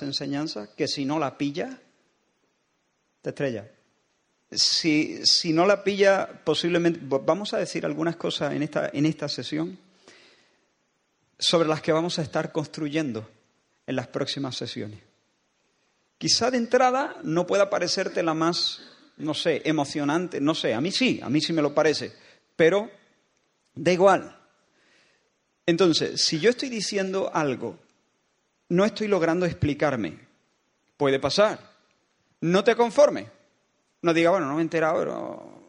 enseñanza que si no la pilla, te estrella. Si, si no la pilla, posiblemente, vamos a decir algunas cosas en esta, en esta sesión sobre las que vamos a estar construyendo en las próximas sesiones. Quizá de entrada no pueda parecerte la más, no sé, emocionante, no sé, a mí sí, a mí sí me lo parece, pero da igual. Entonces, si yo estoy diciendo algo, no estoy logrando explicarme, puede pasar. No te conformes. No diga, bueno, no me he enterado, pero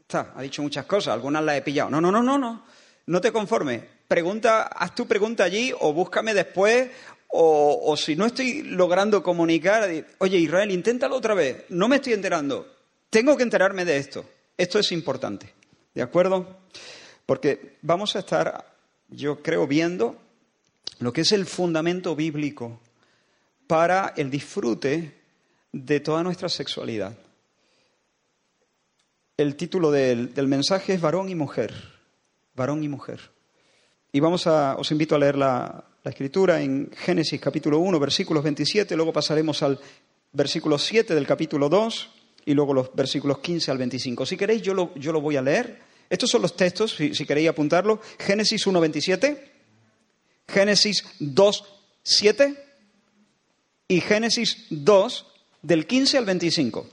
está, ha dicho muchas cosas, algunas las he pillado. No, no, no, no, no. No te conformes. Pregunta, haz tu pregunta allí o búscame después o, o, si no estoy logrando comunicar, oye Israel, inténtalo otra vez, no me estoy enterando, tengo que enterarme de esto. Esto es importante, ¿de acuerdo? Porque vamos a estar, yo creo, viendo lo que es el fundamento bíblico para el disfrute de toda nuestra sexualidad. El título del, del mensaje es varón y mujer, varón y mujer. Y vamos a, os invito a leer la, la escritura en Génesis capítulo 1, versículos 27, luego pasaremos al versículo 7 del capítulo 2 y luego los versículos 15 al 25. Si queréis, yo lo, yo lo voy a leer. Estos son los textos, si, si queréis apuntarlo. Génesis 1, 27, Génesis 2, 7 y Génesis 2, del 15 al 25.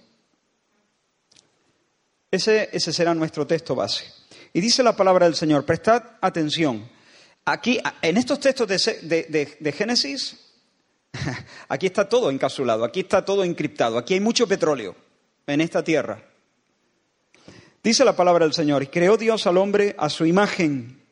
Ese, ese será nuestro texto base. Y dice la palabra del Señor, prestad atención. Aquí, en estos textos de, Génesis, aquí está todo encapsulado, aquí está todo encriptado, aquí hay mucho petróleo en esta tierra. Dice la palabra del Señor, creó Dios al hombre a su imagen,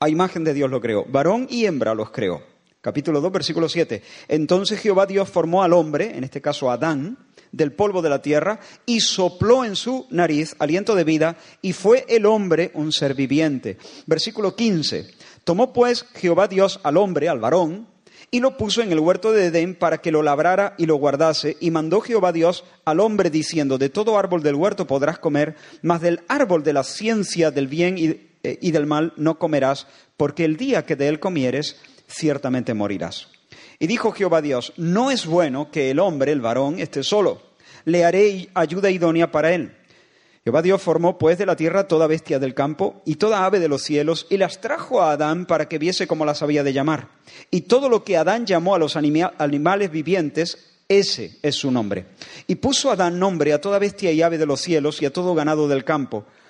a imagen de Dios lo creó, varón y hembra los creó. Capítulo 2, versículo 7. Entonces Jehová Dios formó al hombre, en este caso Adán, del polvo de la tierra, y sopló en su nariz aliento de vida, y fue el hombre un ser viviente. Versículo 15. Tomó pues Jehová Dios al hombre, al varón, y lo puso en el huerto de Edén para que lo labrara y lo guardase, y mandó Jehová Dios al hombre diciendo, de todo árbol del huerto podrás comer, mas del árbol de la ciencia del bien y, y del mal no comerás, porque el día que de él comieres, ciertamente morirás. Y dijo Jehová Dios, no es bueno que el hombre, el varón, esté solo, le haré ayuda idónea para él. Jehová Dios formó pues de la tierra toda bestia del campo y toda ave de los cielos y las trajo a Adán para que viese cómo las había de llamar. Y todo lo que Adán llamó a los animales vivientes, ese es su nombre. Y puso Adán nombre a toda bestia y ave de los cielos y a todo ganado del campo.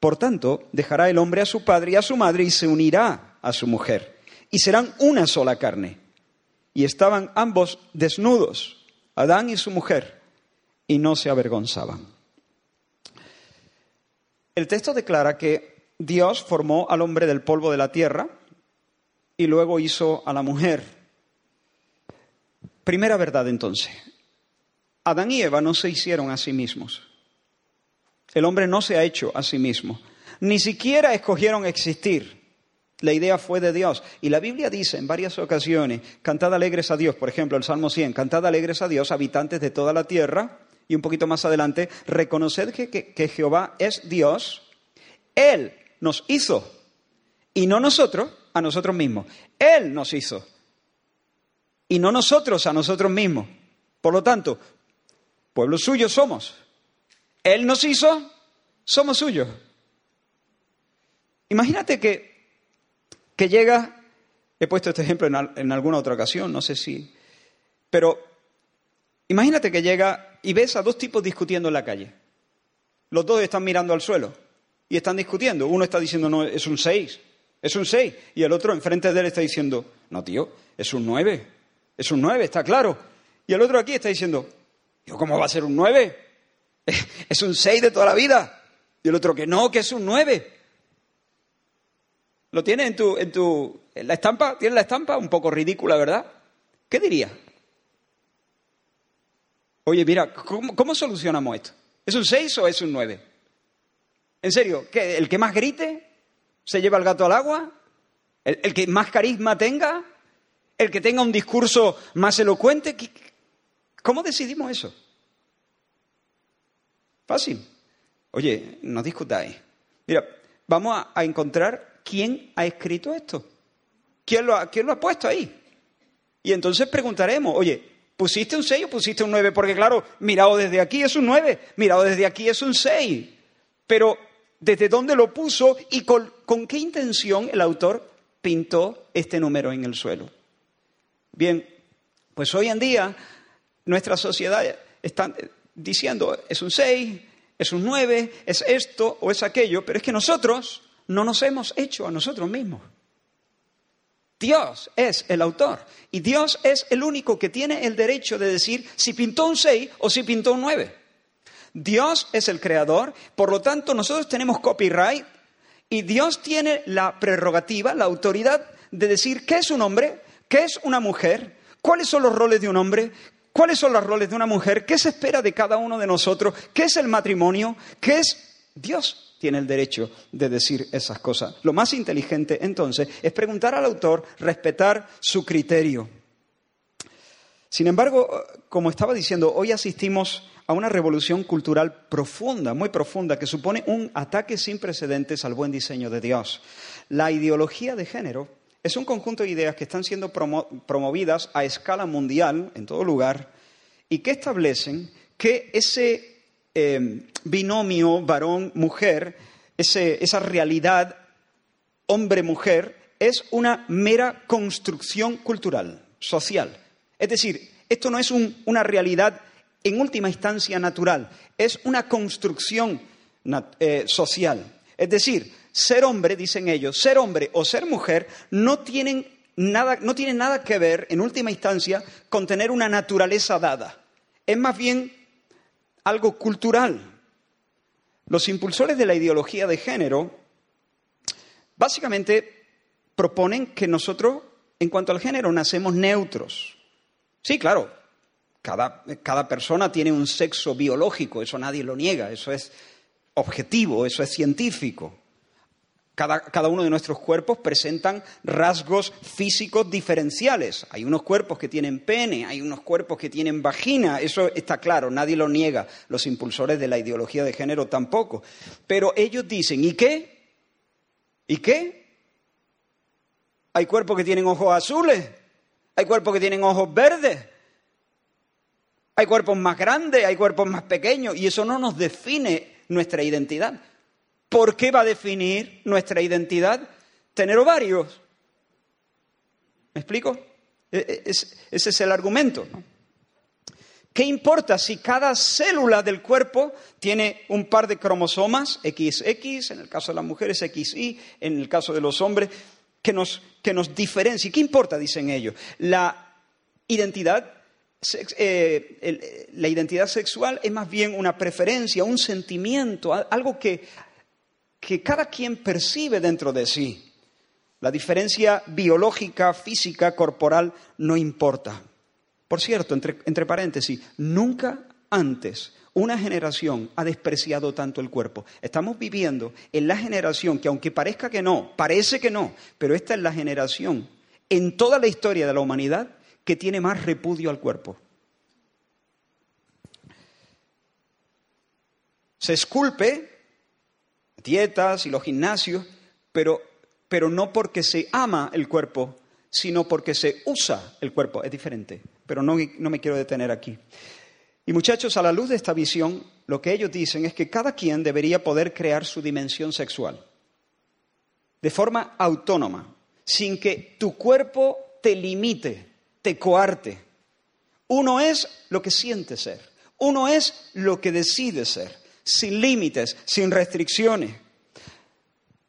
Por tanto, dejará el hombre a su padre y a su madre y se unirá a su mujer, y serán una sola carne. Y estaban ambos desnudos, Adán y su mujer, y no se avergonzaban. El texto declara que Dios formó al hombre del polvo de la tierra y luego hizo a la mujer. Primera verdad entonces. Adán y Eva no se hicieron a sí mismos. El hombre no se ha hecho a sí mismo. Ni siquiera escogieron existir. La idea fue de Dios. Y la Biblia dice en varias ocasiones, cantad alegres a Dios, por ejemplo, el Salmo 100, cantad alegres a Dios, habitantes de toda la tierra. Y un poquito más adelante, reconoced que, que, que Jehová es Dios. Él nos hizo. Y no nosotros a nosotros mismos. Él nos hizo. Y no nosotros a nosotros mismos. Por lo tanto, pueblo suyo somos. Él nos hizo, somos suyos. Imagínate que, que llega, he puesto este ejemplo en, en alguna otra ocasión, no sé si, pero imagínate que llega y ves a dos tipos discutiendo en la calle. Los dos están mirando al suelo y están discutiendo. Uno está diciendo, no, es un 6, es un 6. Y el otro enfrente de él está diciendo, no, tío, es un 9, es un 9, está claro. Y el otro aquí está diciendo, ¿cómo va a ser un 9? Es un 6 de toda la vida. Y el otro que no, que es un 9. ¿Lo tiene en tu, en tu, en la estampa? ¿Tiene la estampa? Un poco ridícula, ¿verdad? ¿Qué diría? Oye, mira, ¿cómo, solucionamos esto? ¿Es un 6 o es un 9? ¿En serio? ¿El que más grite se lleva el gato al agua? ¿El, que más carisma tenga? ¿El que tenga un discurso más elocuente? ¿Cómo decidimos eso? Fácil. Oye, no discutáis. Mira, vamos a, encontrar quién ha escrito esto. ¿Quién lo, ha, ¿Quién lo ha puesto ahí? Y entonces preguntaremos, oye, ¿pusiste un 6 o pusiste un 9? Porque claro, mirado desde aquí es un 9, mirado desde aquí es un 6. Pero, ¿desde dónde lo puso y con, con qué intención el autor pintó este número en el suelo? Bien, pues hoy en día nuestra sociedad está diciendo, es un 6, es un 9, es esto o es aquello, pero es que nosotros no nos hemos hecho a nosotros mismos. Dios es el autor y Dios es el único que tiene el derecho de decir si pintó un 6 o si pintó un 9. Dios es el creador, por lo tanto nosotros tenemos copyright y Dios tiene la prerrogativa, la autoridad de decir qué es un hombre, qué es una mujer, cuáles son los roles de un hombre, cuáles son los roles de una mujer, qué se espera de cada uno de nosotros, qué es el matrimonio, qué es Dios tiene el derecho de decir esas cosas. Lo más inteligente, entonces, es preguntar al autor, respetar su criterio. Sin embargo, como estaba diciendo, hoy asistimos a una revolución cultural profunda, muy profunda, que supone un ataque sin precedentes al buen diseño de Dios. La ideología de género es un conjunto de ideas que están siendo promovidas a escala mundial, en todo lugar, y que establecen que ese Em, binomio varón-mujer, esa realidad hombre-mujer, es una mera construcción cultural, social. Es decir, esto no es una realidad en última instancia natural, es una construcción eh, social. Es decir, ser hombre, dicen ellos, ser hombre o ser mujer no tienen nada, no tienen nada que ver, en última instancia, con tener una naturaleza dada. Es más bien algo cultural. Los impulsores de la ideología de género básicamente proponen que nosotros, en cuanto al género, nacemos neutros. Sí, claro, cada, cada, persona tiene un sexo biológico, eso nadie lo niega, eso es objetivo, eso es científico. Cada, uno de nuestros cuerpos presentan rasgos físicos diferenciales. Hay unos cuerpos que tienen pene, hay unos cuerpos que tienen vagina, eso está claro, nadie lo niega, los impulsores de la ideología de género tampoco. Pero ellos dicen, ¿y qué? ¿Y qué? Hay cuerpos que tienen ojos azules, hay cuerpos que tienen ojos verdes, hay cuerpos más grandes, hay cuerpos más pequeños, y eso no nos define nuestra identidad. ¿Por qué va a definir nuestra identidad tener ovarios? ¿Me explico? E, e, ese es el argumento. ¿Qué importa si cada célula del cuerpo tiene un par de cromosomas, XX, en el caso de las mujeres XY, en el caso de los hombres, que nos, que nos diferencia? ¿Qué importa, dicen ellos? La identidad, eh, la identidad sexual es más bien una preferencia, un sentimiento, algo que que cada quien percibe dentro de sí. La diferencia biológica, física, corporal no importa. Por cierto, entre, paréntesis, nunca antes una generación ha despreciado tanto el cuerpo. Estamos viviendo en la generación que aunque parezca que no, parece que no, pero esta es la generación en toda la historia de la humanidad que tiene más repudio al cuerpo. Se esculpe dietas y los gimnasios, pero, pero no porque se ama el cuerpo, sino porque se usa el cuerpo. Es diferente, pero no, no me quiero detener aquí. Y muchachos, a la luz de esta visión, lo que ellos dicen es que cada quien debería poder crear su dimensión sexual de forma autónoma, sin que tu cuerpo te limite, te coarte. Uno es lo que siente ser, uno es lo que decide ser sin límites, sin restricciones.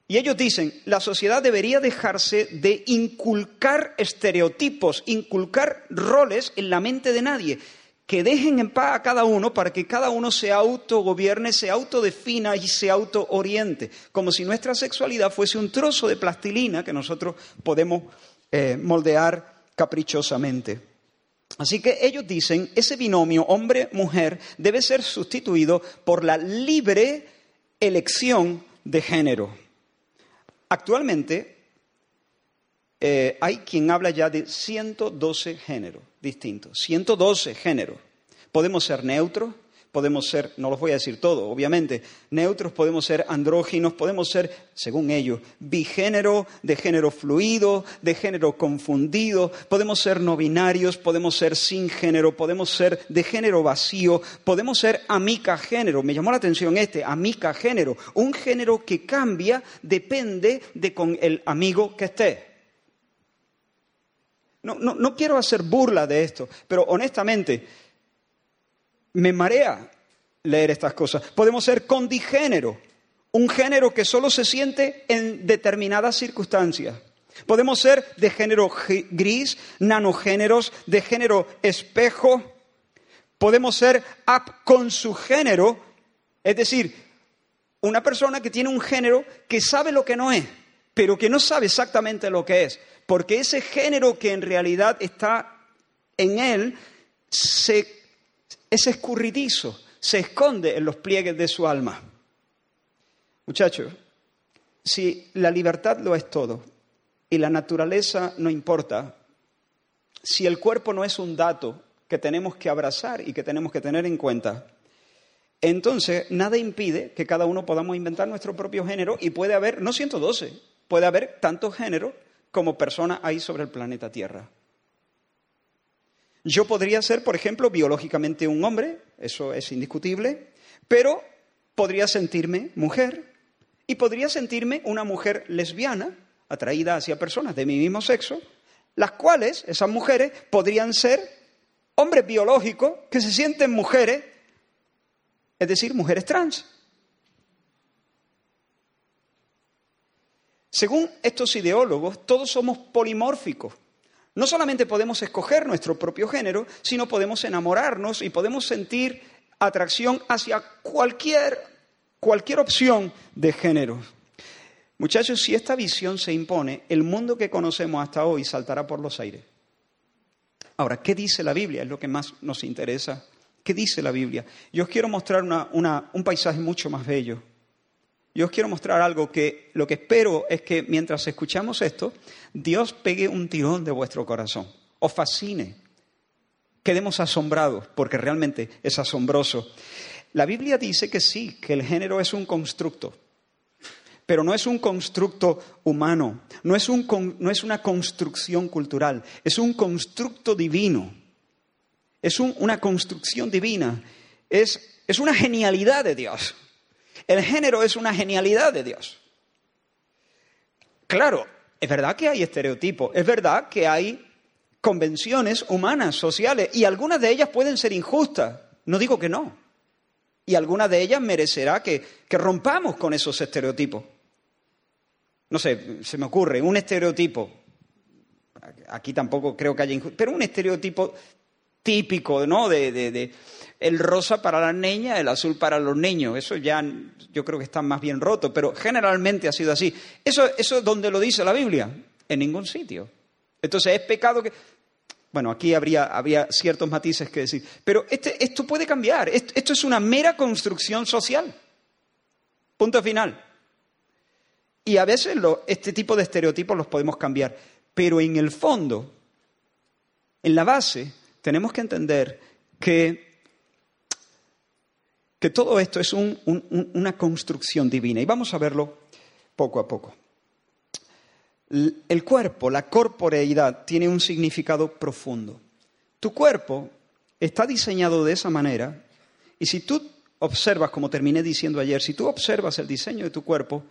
Y ellos dicen, la sociedad debería dejarse de inculcar estereotipos, inculcar roles en la mente de nadie, que dejen en paz a cada uno para que cada uno se autogobierne, se autodefina y se autooriente, como si nuestra sexualidad fuese un trozo de plastilina que nosotros podemos eh, moldear caprichosamente. Así que ellos dicen, ese binomio hombre-mujer debe ser sustituido por la libre elección de género. Actualmente eh, hay quien habla ya de 112 géneros distintos, 112 géneros. Podemos ser neutros, podemos ser, no los voy a decir todo, obviamente, neutros, podemos ser andróginos, podemos ser, según ellos, bigénero, de género fluido, de género confundido, podemos ser no binarios, podemos ser sin género, podemos ser de género vacío, podemos ser amica género. Me llamó la atención este, amica género, un género que cambia depende de con el amigo que esté. No, no, no quiero hacer burla de esto, pero honestamente, me marea leer estas cosas. Podemos ser condigénero, un género que solo se siente en determinadas circunstancias. Podemos ser de género gris, nanogéneros, de género espejo. Podemos ser con su género, es decir, una persona que tiene un género que sabe lo que no es, pero que no sabe exactamente lo que es, porque ese género que en realidad está en él se es escurridizo, se esconde en los pliegues de su alma. Muchachos, si la libertad lo es todo y la naturaleza no importa, si el cuerpo no es un dato que tenemos que abrazar y que tenemos que tener en cuenta, entonces nada impide que cada uno podamos inventar nuestro propio género y puede haber, no 112, puede haber tantos géneros como personas ahí sobre el planeta Tierra. Yo podría ser, por ejemplo, biológicamente un hombre, eso es indiscutible, pero podría sentirme mujer y podría sentirme una mujer lesbiana, atraída hacia personas de mi mismo sexo, las cuales, esas mujeres, podrían ser hombres biológicos que se sienten mujeres, es decir, mujeres trans. Según estos ideólogos, todos somos polimórficos. No solamente podemos escoger nuestro propio género, sino podemos enamorarnos y podemos sentir atracción hacia cualquier, cualquier opción de género. Muchachos, si esta visión se impone, el mundo que conocemos hasta hoy saltará por los aires. Ahora, ¿qué dice la Biblia? Es lo que más nos interesa. ¿Qué dice la Biblia? Yo os quiero mostrar un paisaje mucho más bello. Yo os quiero mostrar algo que lo que espero es que mientras escuchamos esto, Dios pegue un tirón de vuestro corazón, os fascine, quedemos asombrados, porque realmente es asombroso. La Biblia dice que sí, que el género es un constructo, pero no es un constructo humano, no es, un, no es una construcción cultural, es un constructo divino, es una construcción divina, es, es una genialidad de Dios. El género es una genialidad de Dios. Claro, es verdad que hay estereotipos, es verdad que hay convenciones humanas, sociales, y algunas de ellas pueden ser injustas, no digo que no. Y algunas de ellas merecerá que, rompamos con esos estereotipos. No sé, se me ocurre, un estereotipo, aquí tampoco creo que haya pero un estereotipo típico, ¿no? de, el rosa para las niñas, el azul para los niños. Eso ya yo creo que está más bien roto, pero generalmente ha sido así. Eso, eso es donde lo dice la Biblia, en ningún sitio. Entonces es pecado que... Bueno, aquí habría, habría ciertos matices que decir, pero este, esto puede cambiar, esto, es una mera construcción social. Punto final. Y a veces este tipo de estereotipos los podemos cambiar, pero en el fondo, en la base, tenemos que entender que que todo esto es una construcción divina. Y vamos a verlo poco a poco. El cuerpo, la corporeidad, tiene un significado profundo. Tu cuerpo está diseñado de esa manera y si tú observas, como terminé diciendo ayer, si tú observas el diseño de tu cuerpo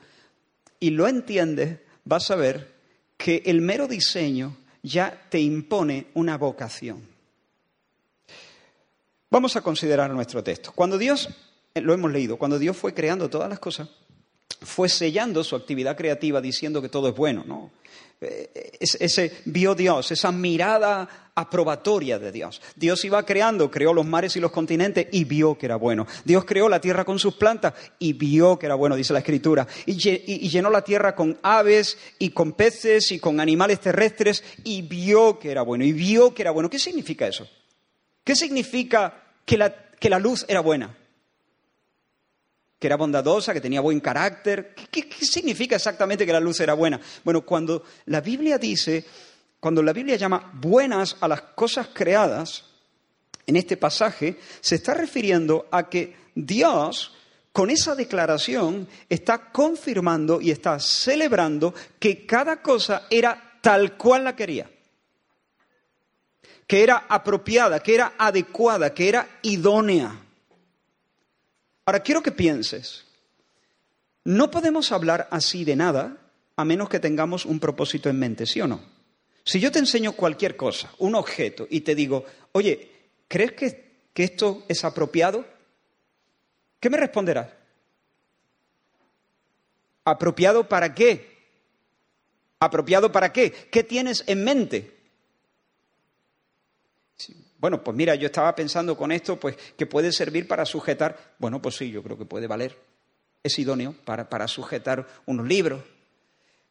y lo entiendes, vas a ver que el mero diseño ya te impone una vocación. Vamos a considerar nuestro texto. Cuando Dios, eh, lo hemos leído, cuando Dios fue creando todas las cosas, fue sellando su actividad creativa diciendo que todo es bueno, ¿no? Eh, ese vio Dios, esa mirada aprobatoria de Dios. Dios iba creando, creó los mares y los continentes y vio que era bueno. Dios creó la tierra con sus plantas y vio que era bueno, dice la Escritura. Y llenó la tierra con aves y con peces y con animales terrestres y vio que era bueno. Y vio que era bueno. ¿Qué significa eso? ¿Qué significa que la, luz era buena? que era bondadosa, que tenía buen carácter. ¿Qué, significa exactamente que la luz era buena? Bueno, cuando la Biblia dice, cuando la Biblia llama buenas a las cosas creadas, en este pasaje se está refiriendo a que Dios, con esa declaración, está confirmando y está celebrando que cada cosa era tal cual la quería que era apropiada, que era adecuada, que era idónea. Ahora, quiero que pienses, no podemos hablar así de nada a menos que tengamos un propósito en mente, ¿sí o no? Si yo te enseño cualquier cosa, un objeto, y te digo, oye, ¿crees que, que esto es apropiado? ¿Qué me responderás? ¿Apropiado para qué? ¿Apropiado para qué? ¿Qué tienes en mente? Bueno, pues mira, yo estaba pensando con esto, pues que puede servir para sujetar. Bueno, pues sí, yo creo que puede valer. Es idóneo para, para sujetar unos libros.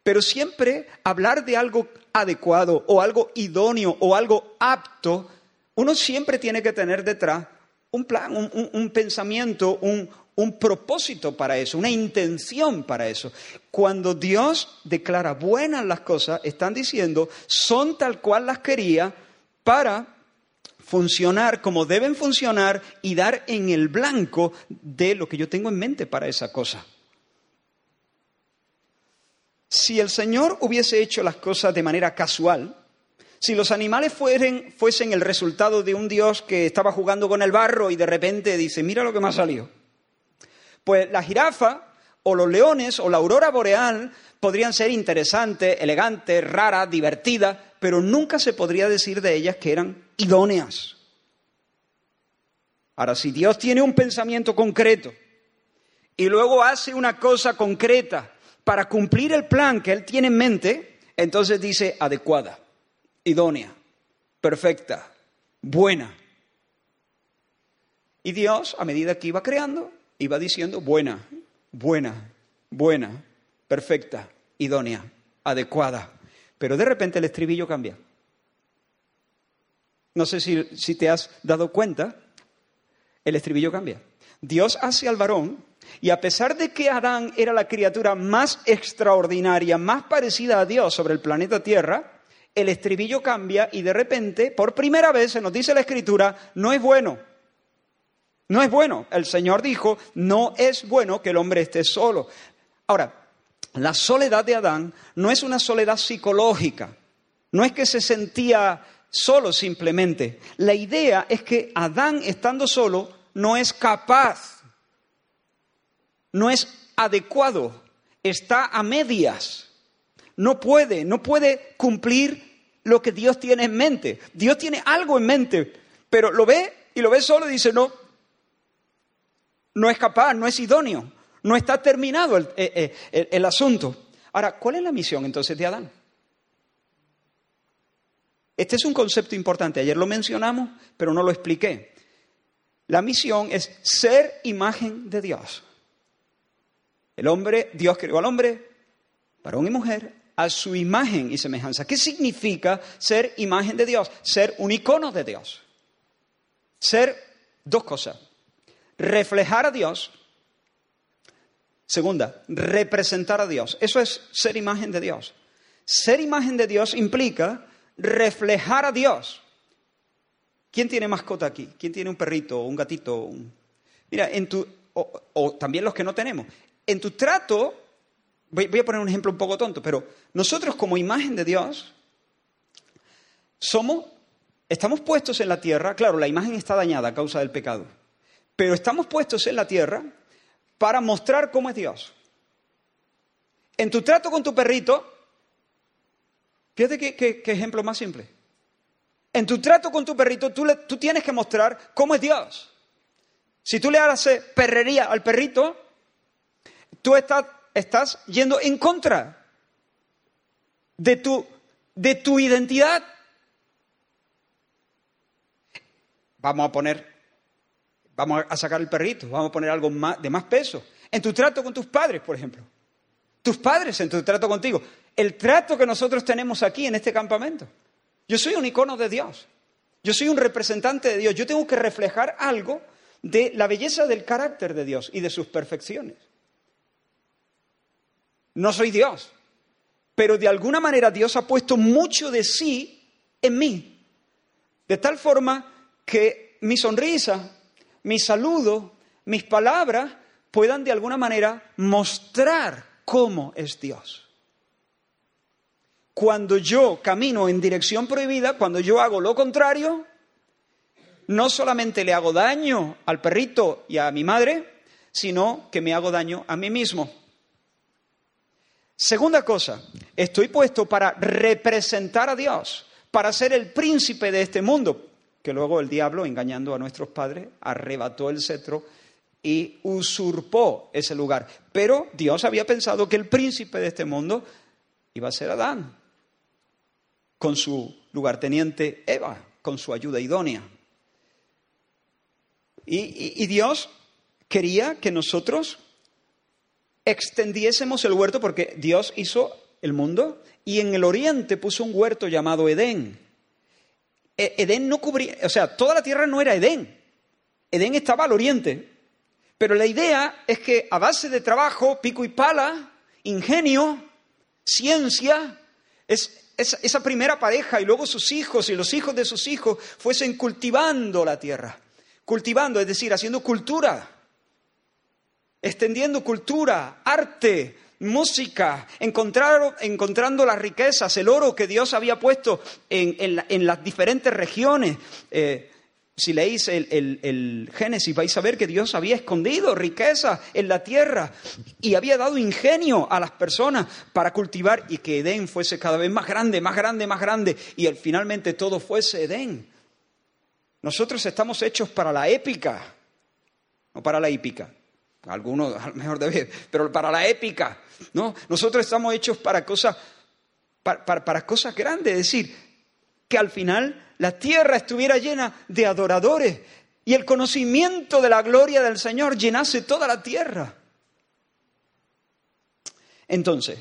Pero siempre hablar de algo adecuado o algo idóneo o algo apto, uno siempre tiene que tener detrás un plan, un, un pensamiento, un, un propósito para eso, una intención para eso. Cuando Dios declara buenas las cosas, están diciendo, son tal cual las quería para funcionar como deben funcionar y dar en el blanco de lo que yo tengo en mente para esa cosa. Si el Señor hubiese hecho las cosas de manera casual, si los animales fueren, fuesen el resultado de un Dios que estaba jugando con el barro y de repente dice, mira lo que me ha salido, pues la jirafa o los leones o la aurora boreal podrían ser interesantes, elegantes, raras, divertidas, pero nunca se podría decir de ellas que eran idóneas. Ahora, si Dios tiene un pensamiento concreto y luego hace una cosa concreta para cumplir el plan que Él tiene en mente, entonces dice adecuada, idónea, perfecta, buena. Y Dios, a medida que iba creando, iba diciendo buena, buena, buena, perfecta, idónea, adecuada. Pero de repente el estribillo cambia. No sé si, te has dado cuenta, el estribillo cambia. Dios hace al varón y a pesar de que Adán era la criatura más extraordinaria, más parecida a Dios sobre el planeta Tierra, el estribillo cambia y de repente, por primera vez, se nos dice la escritura, no es bueno. No es bueno. El Señor dijo, no es bueno que el hombre esté solo. Ahora, la soledad de Adán no es una soledad psicológica. No es que se sentía solo simplemente. La idea es que Adán estando solo no es capaz, no es adecuado, está a medias, no puede, no puede cumplir lo que Dios tiene en mente. Dios tiene algo en mente, pero lo ve y lo ve solo y dice, no, no es capaz, no es idóneo, no está terminado el, eh, eh, el asunto. Ahora, ¿cuál es la misión entonces de Adán? Este es un concepto importante. Ayer lo mencionamos, pero no lo expliqué. La misión es ser imagen de Dios. El hombre, Dios creó al hombre, varón y mujer, a su imagen y semejanza. ¿Qué significa ser imagen de Dios? Ser un icono de Dios. Ser dos cosas. Reflejar a Dios. Segunda, representar a Dios. Eso es ser imagen de Dios. Ser imagen de Dios implica reflejar a Dios. ¿Quién tiene mascota aquí? ¿Quién tiene un perrito un gatito? Mira, en tu, o, también los que no tenemos. En tu trato, voy, voy a poner un ejemplo un poco tonto, pero nosotros como imagen de Dios somos, estamos puestos en la tierra, claro, la imagen está dañada a causa del pecado, pero estamos puestos en la tierra para mostrar cómo es Dios. En tu trato con tu perrito, Fíjate qué, ejemplo más simple. En tu trato con tu perrito, tú, tienes que mostrar cómo es Dios. Si tú le haces perrería al perrito, tú estás yendo en contra de tu identidad. Vamos a poner, vamos a sacar el perrito, vamos a poner algo de más peso. En tu trato con tus padres, por ejemplo. Tus padres en tu trato contigo. El trato que nosotros tenemos aquí en este campamento. Yo soy un icono de Dios. Yo soy un representante de Dios. Yo tengo que reflejar algo de la belleza del carácter de Dios y de sus perfecciones. No soy Dios, pero de alguna manera Dios ha puesto mucho de sí en mí. De tal forma que mi sonrisa, mi saludo, mis palabras puedan de alguna manera mostrar cómo es Dios. Cuando yo camino en dirección prohibida, cuando yo hago lo contrario, no solamente le hago daño al perrito y a mi madre, sino que me hago daño a mí mismo. Segunda cosa, estoy puesto para representar a Dios, para ser el príncipe de este mundo, que luego el diablo, engañando a nuestros padres, arrebató el cetro y usurpó ese lugar. Pero Dios había pensado que el príncipe de este mundo iba a ser Adán, con su lugarteniente Eva, con su ayuda idónea. Y, y Dios quería que nosotros extendiésemos el huerto porque Dios hizo el mundo y en el oriente puso un huerto llamado Edén. E, Edén no cubría, o sea, toda la tierra no era Edén. Edén estaba al oriente. Pero la idea es que a base de trabajo, pico y pala, ingenio, ciencia, es, esa primera pareja y luego sus hijos y los hijos de sus hijos fuesen cultivando la tierra. Cultivando, es decir, haciendo cultura extendiendo cultura, arte, música, encontrando las riquezas, el oro que Dios había puesto en, las diferentes regiones. Eh, si leéis el, el, Génesis vais a ver que Dios había escondido riqueza en la tierra y había dado ingenio a las personas para cultivar y que Edén fuese cada vez más grande, más grande, más grande y finalmente todo fuese Edén. Nosotros estamos hechos para la épica, no para la hípica. Algunos a lo mejor debe, pero para la épica, ¿no? Nosotros estamos hechos para cosas, para, cosas grandes, es decir, que al final la tierra estuviera llena de adoradores y el conocimiento de la gloria del Señor llenase toda la tierra. Entonces,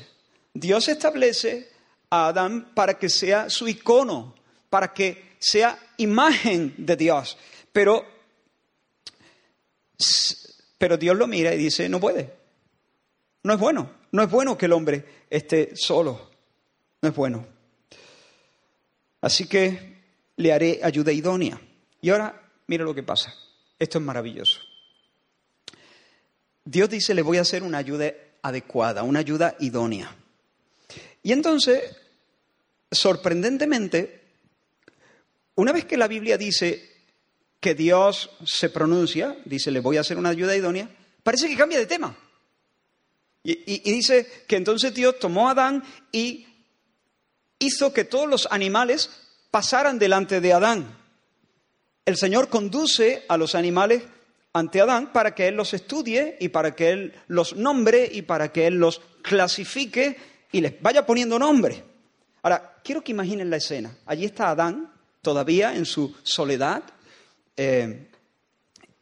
Dios establece a Adán para que sea su icono, para que sea imagen de Dios, pero pero Dios lo mira y dice, no puede. No es bueno. No es bueno que el hombre esté solo. No es bueno. Así que le haré ayuda idónea. Y ahora, mira lo que pasa. Esto es maravilloso. Dios dice, le voy a hacer una ayuda adecuada, una ayuda idónea. Y entonces, sorprendentemente, una vez que la Biblia dice, que Dios se pronuncia, dice, le voy a hacer una ayuda idónea, parece que cambia de tema. Y, dice que entonces Dios tomó a Adán y hizo que todos los animales pasaran delante de Adán. El Señor conduce a los animales ante Adán para que Él los estudie y para que Él los nombre y para que Él los clasifique y les vaya poniendo nombre. Ahora, quiero que imaginen la escena. Allí está Adán, todavía en su soledad, eh,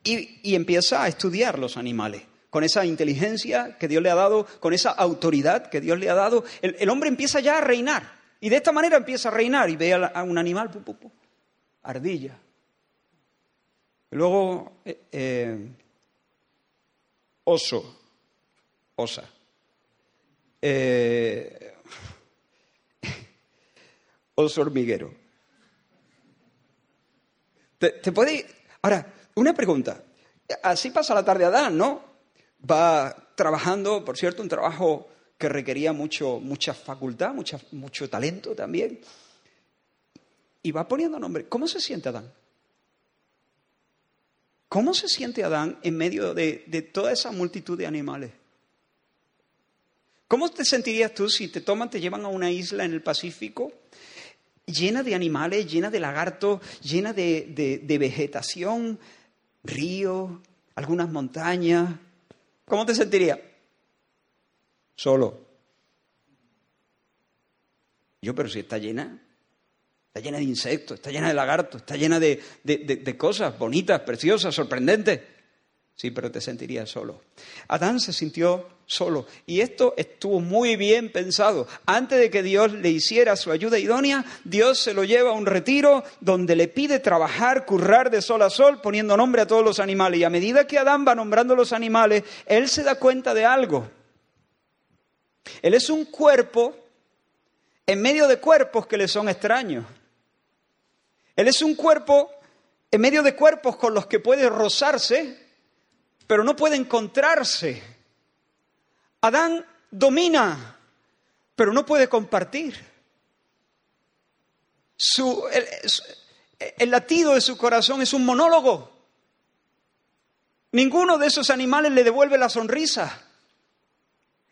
y, empieza a estudiar los animales. Con esa inteligencia que Dios le ha dado, con esa autoridad que Dios le ha dado, el, hombre empieza ya a reinar. Y de esta manera empieza a reinar y ve a, un animal, ardilla. Luego, eh, eh, oso, osa. oso hormiguero. ¿Te, puede... Ahora, una pregunta. Así pasa la tarde Adán, ¿no? Va trabajando, por cierto, un trabajo que requería mucho, mucha facultad, mucho talento también. Y va poniendo nombre. ¿Cómo se siente Adán? ¿Cómo se siente Adán en medio de, de, toda esa multitud de animales? ¿Cómo te sentirías tú si te toman, te llevan a una isla en el Pacífico llena de animales, llena de lagartos, llena de, vegetación, río, algunas montañas. ¿Cómo te sentirías? solo. Yo, pero si está llena, está llena de insectos, está llena de lagartos, está llena de, de cosas bonitas, preciosas, sorprendentes. Sí, pero te sentirías solo. Adán se sintió solo. Y esto estuvo muy bien pensado. Antes de que Dios le hiciera su ayuda idónea, Dios se lo lleva a un retiro donde le pide trabajar, currar de sol a sol, poniendo nombre a todos los animales. Y a medida que Adán va nombrando los animales, él se da cuenta de algo. Él es un cuerpo en medio de cuerpos que le son extraños. Él es un cuerpo en medio de cuerpos con los que puede rozarse, pero no puede encontrarse. Adán domina, pero no puede compartir. el, latido de su corazón es un monólogo. Ninguno de esos animales le devuelve la sonrisa.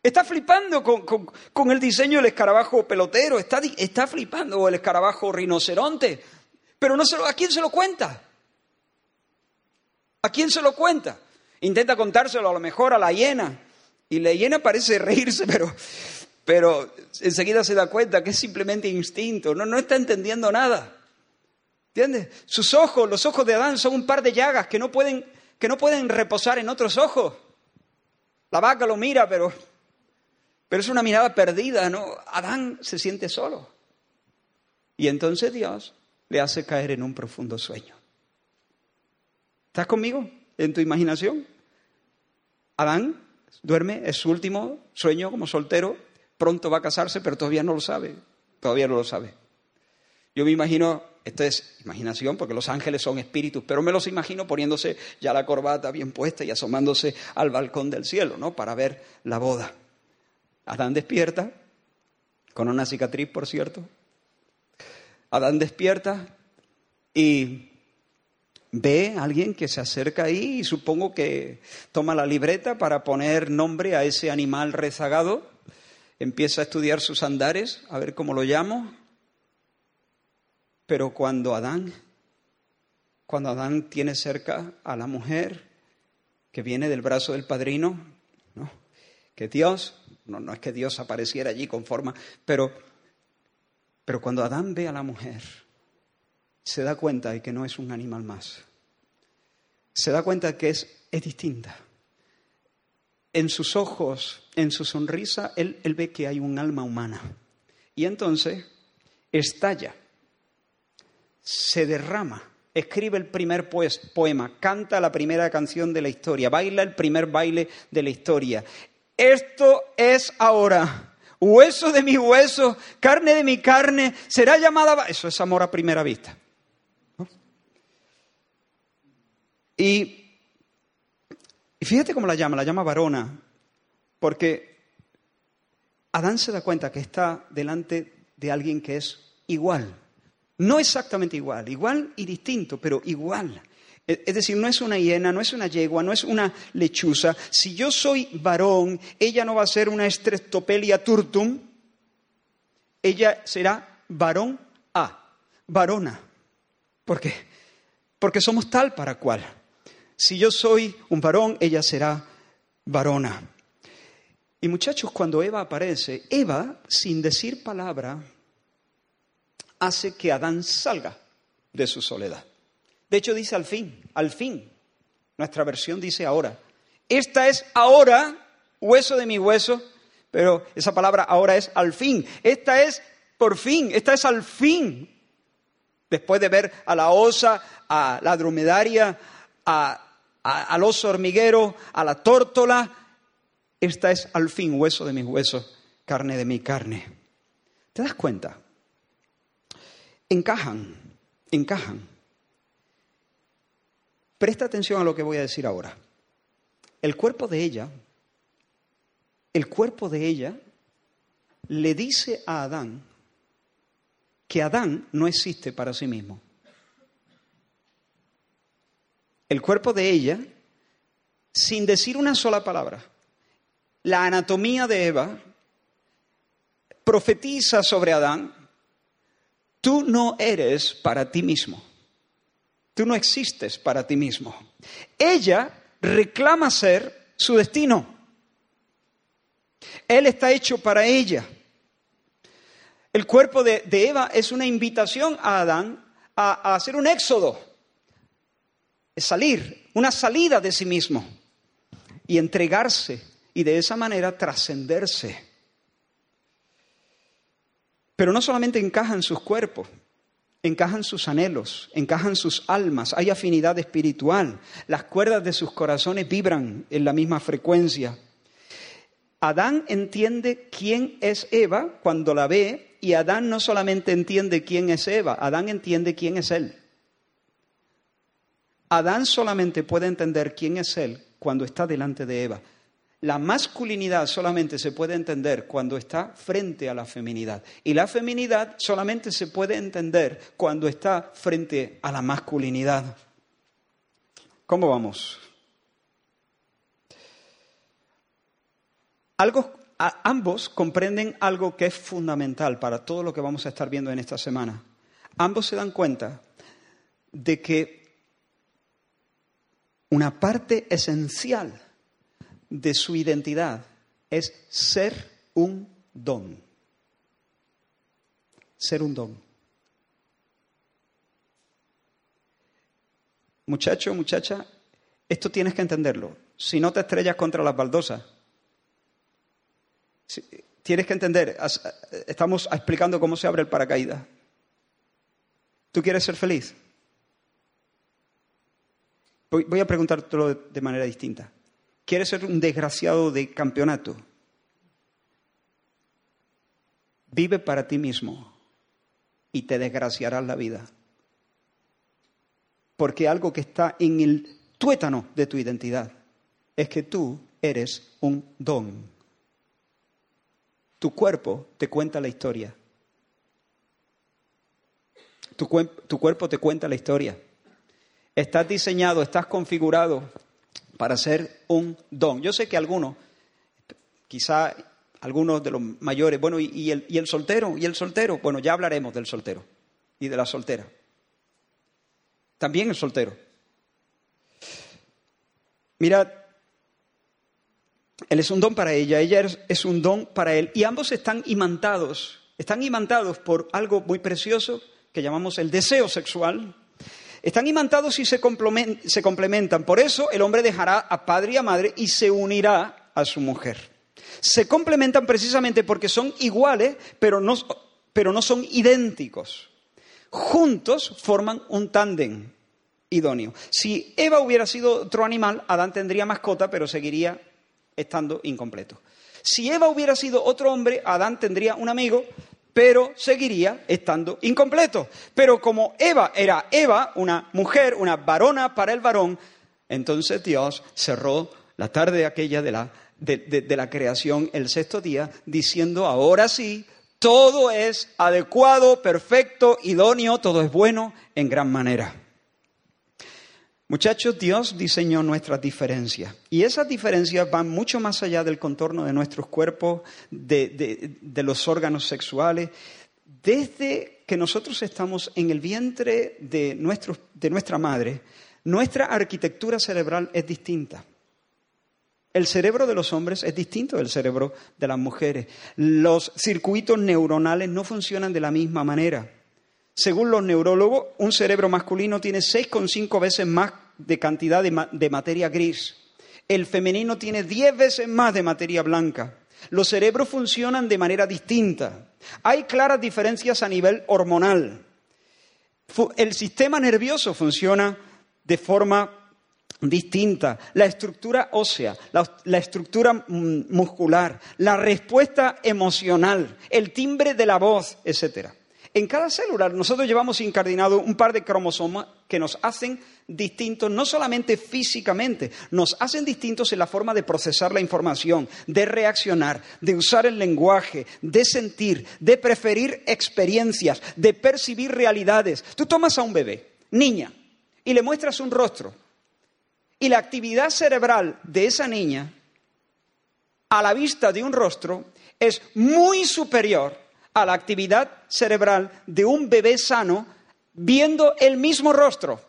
Está flipando con, el diseño del escarabajo pelotero, está, está flipando, o el escarabajo rinoceronte, pero no se ¿a quién se lo cuenta? ¿A quién se lo cuenta? Intenta contárselo a lo mejor a la hiena. Y la hiena parece reírse, pero, pero enseguida se da cuenta que es simplemente instinto. No, no está entendiendo nada. ¿Entiendes? Sus ojos, los ojos de Adán son un par de llagas que no pueden, que no pueden reposar en otros ojos. La vaca lo mira, pero, pero es una mirada perdida, ¿no? Adán se siente solo. Y entonces Dios le hace caer en un profundo sueño. ¿Estás conmigo en tu imaginación? Adán duerme, es su último sueño como soltero, pronto va a casarse, pero todavía no lo sabe, todavía no lo sabe. Yo me imagino, esto es imaginación, porque los ángeles son espíritus, pero me los imagino poniéndose ya la corbata bien puesta y asomándose al balcón del cielo, ¿no? Para ver la boda. Adán despierta, con una cicatriz, por cierto. Adán despierta y ve a alguien que se acerca ahí y supongo que toma la libreta para poner nombre a ese animal rezagado, empieza a estudiar sus andares, a ver cómo lo llamo. Pero cuando Adán, cuando Adán tiene cerca a la mujer que viene del brazo del padrino, ¿no? que Dios, no, no es que Dios apareciera allí con forma, pero, pero cuando Adán ve a la mujer, se da cuenta de que no es un animal más. Se da cuenta que es, es distinta. En sus ojos, en su sonrisa, él, él ve que hay un alma humana. Y entonces estalla, se derrama, escribe el primer pues, poema, canta la primera canción de la historia, baila el primer baile de la historia. Esto es ahora hueso de mi hueso, carne de mi carne, será llamada... Eso es amor a primera vista. Y, fíjate cómo la llama, la llama varona, porque Adán se da cuenta que está delante de alguien que es igual, no exactamente igual, igual y distinto, pero igual. E, es decir, no es una hiena, no es una yegua, no es una lechuza. Si yo soy varón, ella no va a ser una streptopelia turtum, ella será varón A, varona. ¿Por? Porque somos tal para cual. Si yo soy un varón, ella será varona. Y muchachos, cuando Eva aparece, Eva, sin decir palabra, hace que Adán salga de su soledad. De hecho, dice al fin, al fin. Nuestra versión dice ahora. Esta es ahora, hueso de mi hueso, pero esa palabra ahora es al fin. Esta es por fin, esta es al fin. Después de ver a la osa, a la dromedaria, al oso hormiguero, a la tórtola. Esta es al fin hueso de mis huesos, carne de mi carne. ¿Te das cuenta? Encajan, encajan. Presta atención a lo que voy a decir ahora. El cuerpo de ella, el cuerpo de ella le dice a Adán que Adán no existe para sí mismo. El cuerpo de ella sin decir una sola palabra. La anatomía de Eva profetiza sobre Adán, tú no eres para ti mismo, tú no existes para ti mismo. Ella reclama ser su destino. Él está hecho para ella. El cuerpo de, Eva es una invitación a Adán a, a hacer un éxodo, es salir, una salida de sí mismo y entregarse y de esa manera trascenderse. Pero no solamente encajan sus cuerpos, encajan sus anhelos, encajan sus almas, hay afinidad espiritual, las cuerdas de sus corazones vibran en la misma frecuencia. Adán entiende quién es Eva cuando la ve y Adán no solamente entiende quién es Eva, Adán entiende quién es él. Adán solamente puede entender quién es él cuando está delante de Eva. La masculinidad solamente se puede entender cuando está frente a la feminidad. Y la feminidad solamente se puede entender cuando está frente a la masculinidad. ¿Cómo vamos? ambos comprenden algo que es fundamental para todo lo que vamos a estar viendo en esta semana. Ambos se dan cuenta de que una parte esencial de su identidad es ser un don. Ser un don. Muchacho, muchacha, esto tienes que entenderlo. Si no te estrellas contra las baldosas, tienes que entender, estamos explicando cómo se abre el paracaídas. ¿Tú quieres ser feliz? Voy, a preguntártelo de manera distinta. ¿Quieres ser un desgraciado de campeonato? Vive para ti mismo y te desgraciarás la vida. Porque algo que está en el tuétano de tu identidad es que tú eres un don. Tu cuerpo te cuenta la historia. Tu, tu cuerpo te cuenta la historia. Estás diseñado, estás configurado para ser un don. Yo sé que algunos, quizá algunos de los mayores, bueno, ¿y, el, ¿y el soltero? ¿Y el soltero? Bueno, ya hablaremos del soltero y de la soltera. También el soltero. Mirad, él es un don para ella, ella es un don para él, y ambos están imantados, están imantados por algo muy precioso que llamamos el deseo sexual, están imantados y se complementan. Por eso el hombre dejará a padre y a madre y se unirá a su mujer. Se complementan precisamente porque son iguales, pero no, pero no son idénticos. Juntos forman un tándem idóneo. Si Eva hubiera sido otro animal, Adán tendría mascota, pero seguiría estando incompleto. Si Eva hubiera sido otro hombre, Adán tendría un amigo, pero seguiría estando incompleto. Pero como Eva era Eva, una mujer, una varona para el varón, entonces Dios cerró la tarde aquella de la, de, la creación, el sexto día, diciendo, ahora sí, todo es adecuado, perfecto, idóneo, todo es bueno en gran manera. Muchachos, Dios diseñó nuestras diferencias y esas diferencias van mucho más allá del contorno de nuestros cuerpos, de, los órganos sexuales. Desde que nosotros estamos en el vientre de, de nuestra madre, nuestra arquitectura cerebral es distinta. El cerebro de los hombres es distinto del cerebro de las mujeres. Los circuitos neuronales no funcionan de la misma manera. Según los neurólogos, un cerebro masculino tiene 6,5 veces más de cantidad de, materia gris. El femenino tiene 10 veces más de materia blanca. Los cerebros funcionan de manera distinta. Hay claras diferencias a nivel hormonal. El sistema nervioso funciona de forma distinta. La estructura ósea, la, estructura mm, muscular, la respuesta emocional, el timbre de la voz, etcétera. En cada célula nosotros llevamos incardinado un par de cromosomas que nos hacen distintos no solamente físicamente, nos hacen distintos en la forma de procesar la información, de reaccionar, de usar el lenguaje, de sentir, de preferir experiencias, de percibir realidades. Tú tomas a un bebé, niña, y le muestras un rostro, y la actividad cerebral de esa niña a la vista de un rostro es muy superior a la actividad cerebral de un bebé sano viendo el mismo rostro.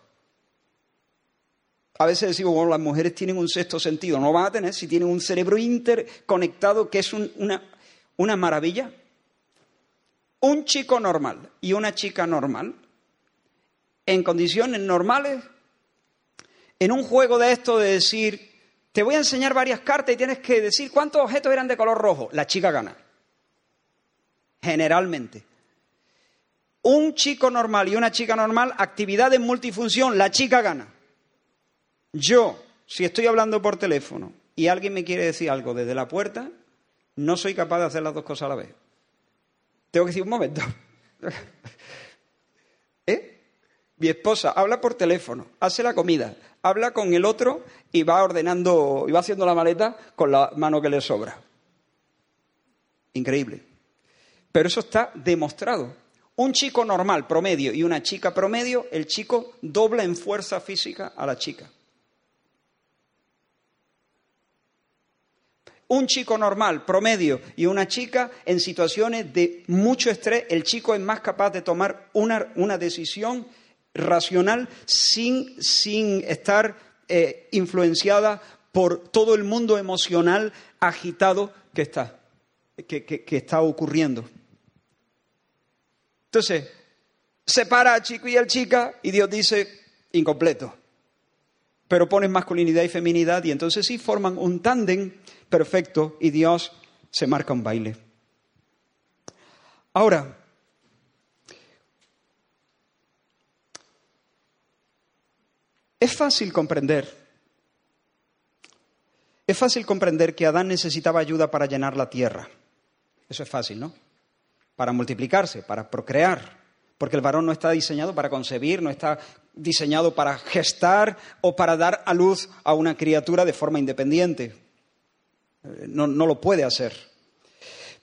A veces decimos, bueno, las mujeres tienen un sexto sentido. No van a tener si tienen un cerebro interconectado que es una, una maravilla. Un chico normal y una chica normal, en condiciones normales, en un juego de esto de decir, te voy a enseñar varias cartas y tienes que decir cuántos objetos eran de color rojo, la chica gana. Generalmente. Un chico normal y una chica normal, actividad en multifunción, la chica gana. Yo, si estoy hablando por teléfono y alguien me quiere decir algo desde la puerta, no soy capaz de hacer las dos cosas a la vez. Tengo que decir un momento. ¿Eh? Mi esposa habla por teléfono, hace la comida, habla con el otro y va ordenando y va haciendo la maleta con la mano que le sobra. Increíble. Pero eso está demostrado. Un chico normal, promedio, y una chica promedio, el chico dobla en fuerza física a la chica. Un chico normal, promedio, y una chica en situaciones de mucho estrés, el chico es más capaz de tomar una, una decisión racional sin, sin estar eh, influenciada por todo el mundo emocional agitado que está, que está ocurriendo. Entonces, separa al chico y al chica y Dios dice, incompleto. Pero ponen masculinidad y feminidad y entonces sí forman un tándem perfecto y Dios se marca un baile. Ahora, es fácil comprender, es fácil comprender que Adán necesitaba ayuda para llenar la tierra. Eso es fácil, ¿no? Para multiplicarse, para procrear, porque el varón no está diseñado para concebir, no está diseñado para gestar o para dar a luz a una criatura de forma independiente. Eh, no, no lo puede hacer.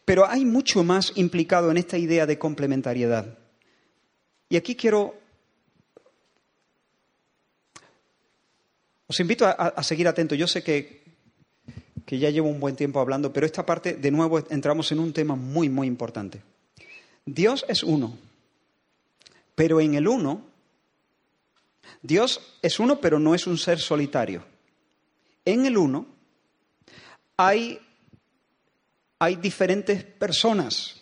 Pero hay mucho más implicado en esta idea de complementariedad. Y aquí quiero Os invito a, seguir atentos. Yo sé que, que, ya llevo un buen tiempo hablando, pero esta parte, de nuevo, entramos en un tema muy, muy importante. Dios es uno, pero en el uno, Dios es uno, pero no es un ser solitario. En el uno hay, hay diferentes personas.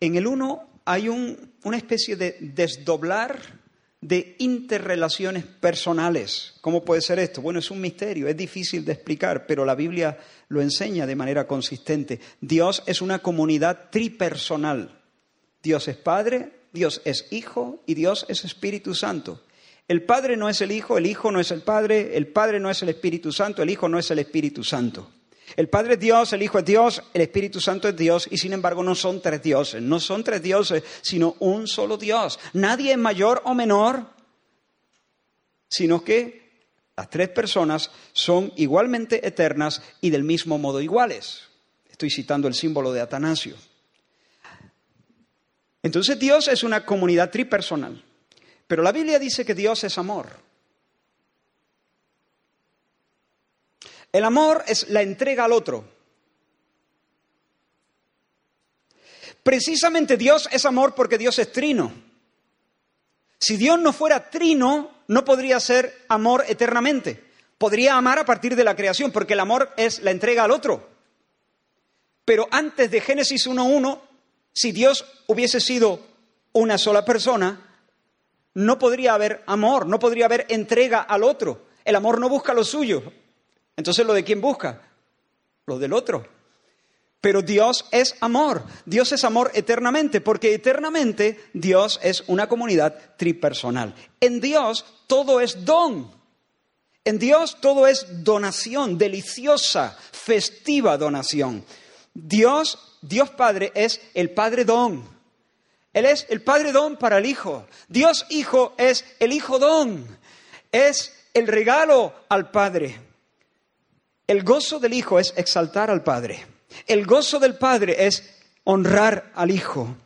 En el uno hay una especie de desdoblar de interrelaciones personales. ¿Cómo puede ser esto? Bueno, es un misterio, es difícil de explicar, pero la Biblia lo enseña de manera consistente. Dios es una comunidad tripersonal. Dios es Padre, Dios es Hijo y Dios es Espíritu Santo. El Padre no es el Hijo, el Hijo no es el Padre, el Padre no es el Espíritu Santo, el Hijo no es el Espíritu Santo. El Padre es Dios, el Hijo es Dios, el Espíritu Santo es Dios y sin embargo no son tres dioses, no son tres dioses, sino un solo Dios. Nadie es mayor o menor, sino que las tres personas son igualmente eternas y del mismo modo iguales. Estoy citando el símbolo de Atanasio. Entonces Dios es una comunidad tripersonal, pero la Biblia dice que Dios es amor. El amor es la entrega al otro. Precisamente Dios es amor porque Dios es trino. Si Dios no fuera trino, no podría ser amor eternamente. Podría amar a partir de la creación, porque el amor es la entrega al otro. Pero antes de Génesis 1.1, si Dios hubiese sido una sola persona, no podría haber amor, no podría haber entrega al otro. El amor no busca lo suyo, entonces, ¿lo de quién busca? Lo del otro. Pero Dios es amor. Dios es amor eternamente, porque eternamente Dios es una comunidad tripersonal. En Dios todo es don. En Dios todo es donación, deliciosa, festiva donación. Dios, Dios Padre, es el Padre don. Él es el Padre don para el Hijo. Dios Hijo es el Hijo don. Es el regalo al Padre. El gozo del Hijo es exaltar al Padre. El gozo del Padre es honrar al Hijo.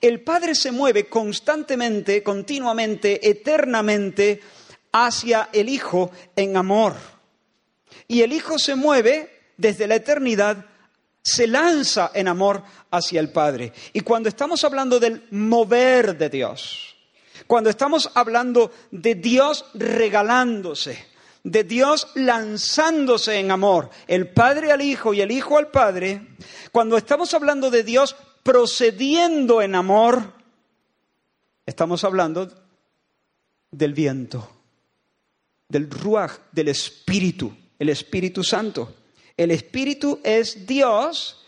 El Padre se mueve constantemente, continuamente, eternamente hacia el Hijo en amor. Y el Hijo se mueve desde la eternidad, se lanza en amor hacia el Padre. Y cuando estamos hablando del mover de Dios, Cuando estamos hablando de Dios regalándose, de Dios lanzándose en amor, el Padre al Hijo y el Hijo al Padre, cuando estamos hablando de Dios procediendo en amor, estamos hablando del viento, del ruaj, del Espíritu, el Espíritu Santo. El Espíritu es Dios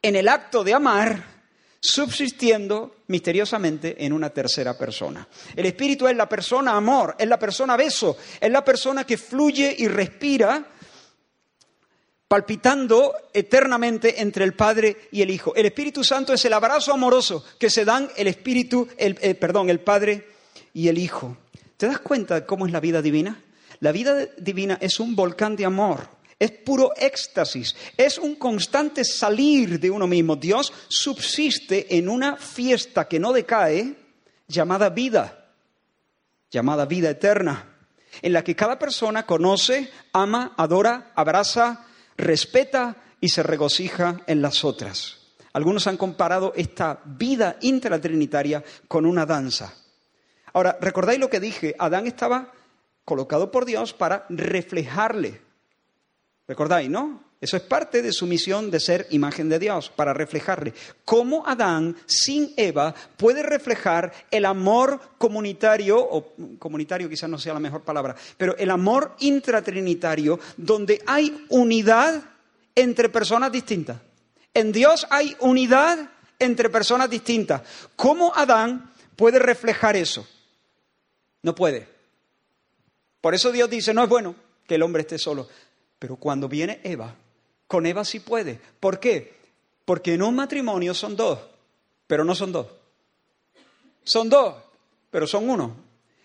en el acto de amar subsistiendo misteriosamente en una tercera persona. El Espíritu es la persona amor, es la persona beso, es la persona que fluye y respira palpitando eternamente entre el Padre y el Hijo. El Espíritu Santo es el abrazo amoroso que se dan el Espíritu, el, eh, perdón, el Padre y el Hijo. ¿Te das cuenta de cómo es la vida divina? La vida divina es un volcán de amor es puro éxtasis, es un constante salir de uno mismo. Dios subsiste en una fiesta que no decae, llamada vida, llamada vida eterna, en la que cada persona conoce, ama, adora, abraza, respeta y se regocija en las otras. Algunos han comparado esta vida intratrinitaria con una danza. Ahora, ¿recordáis lo que dije? Adán estaba colocado por Dios para reflejarle, ¿Recordáis, no? Eso es parte de su misión de ser imagen de Dios, para reflejarle. ¿Cómo Adán, sin Eva, puede reflejar el amor comunitario, o comunitario quizás no sea la mejor palabra, pero el amor intratrinitario, donde hay unidad entre personas distintas? En Dios hay unidad entre personas distintas. ¿Cómo Adán puede reflejar eso? No puede. Por eso Dios dice, no es bueno que el hombre esté solo. Pero cuando viene Eva, con Eva sí puede. ¿Por qué? Porque en un matrimonio son dos, pero no son dos. Son dos, pero son uno.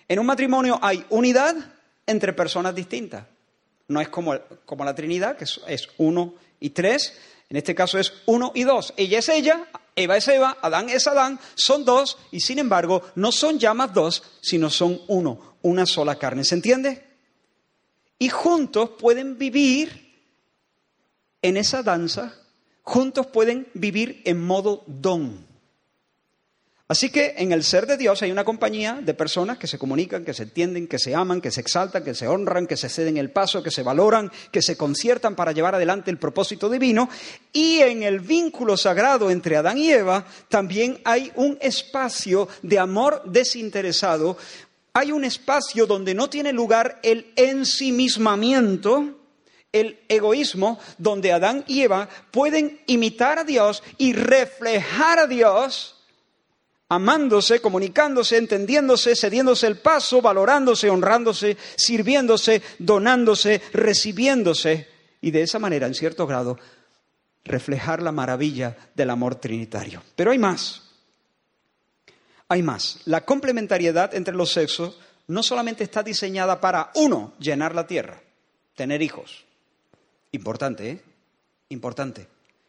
En un matrimonio hay unidad entre personas distintas. No es como, como la Trinidad, que es, es uno y tres. En este caso es uno y dos. Ella es ella, Eva es Eva, Adán es Adán, son dos y sin embargo no son ya más dos, sino son uno, una sola carne. ¿Se entiende? Y juntos pueden vivir en esa danza, juntos pueden vivir en modo don. Así que en el ser de Dios hay una compañía de personas que se comunican, que se entienden, que se aman, que se exaltan, que se honran, que se ceden el paso, que se valoran, que se conciertan para llevar adelante el propósito divino. Y en el vínculo sagrado entre Adán y Eva también hay un espacio de amor desinteresado, hay un espacio donde no tiene lugar el ensimismamiento, el egoísmo, donde Adán y Eva pueden imitar a Dios y reflejar a Dios, amándose, comunicándose, entendiéndose, cediéndose el paso, valorándose, honrándose, sirviéndose, donándose, recibiéndose, y de esa manera, en cierto grado, reflejar la maravilla del amor trinitario. Pero hay más hay más. La complementariedad entre los sexos no solamente está diseñada para, uno, llenar la tierra, tener hijos. Importante, ¿eh? Importante.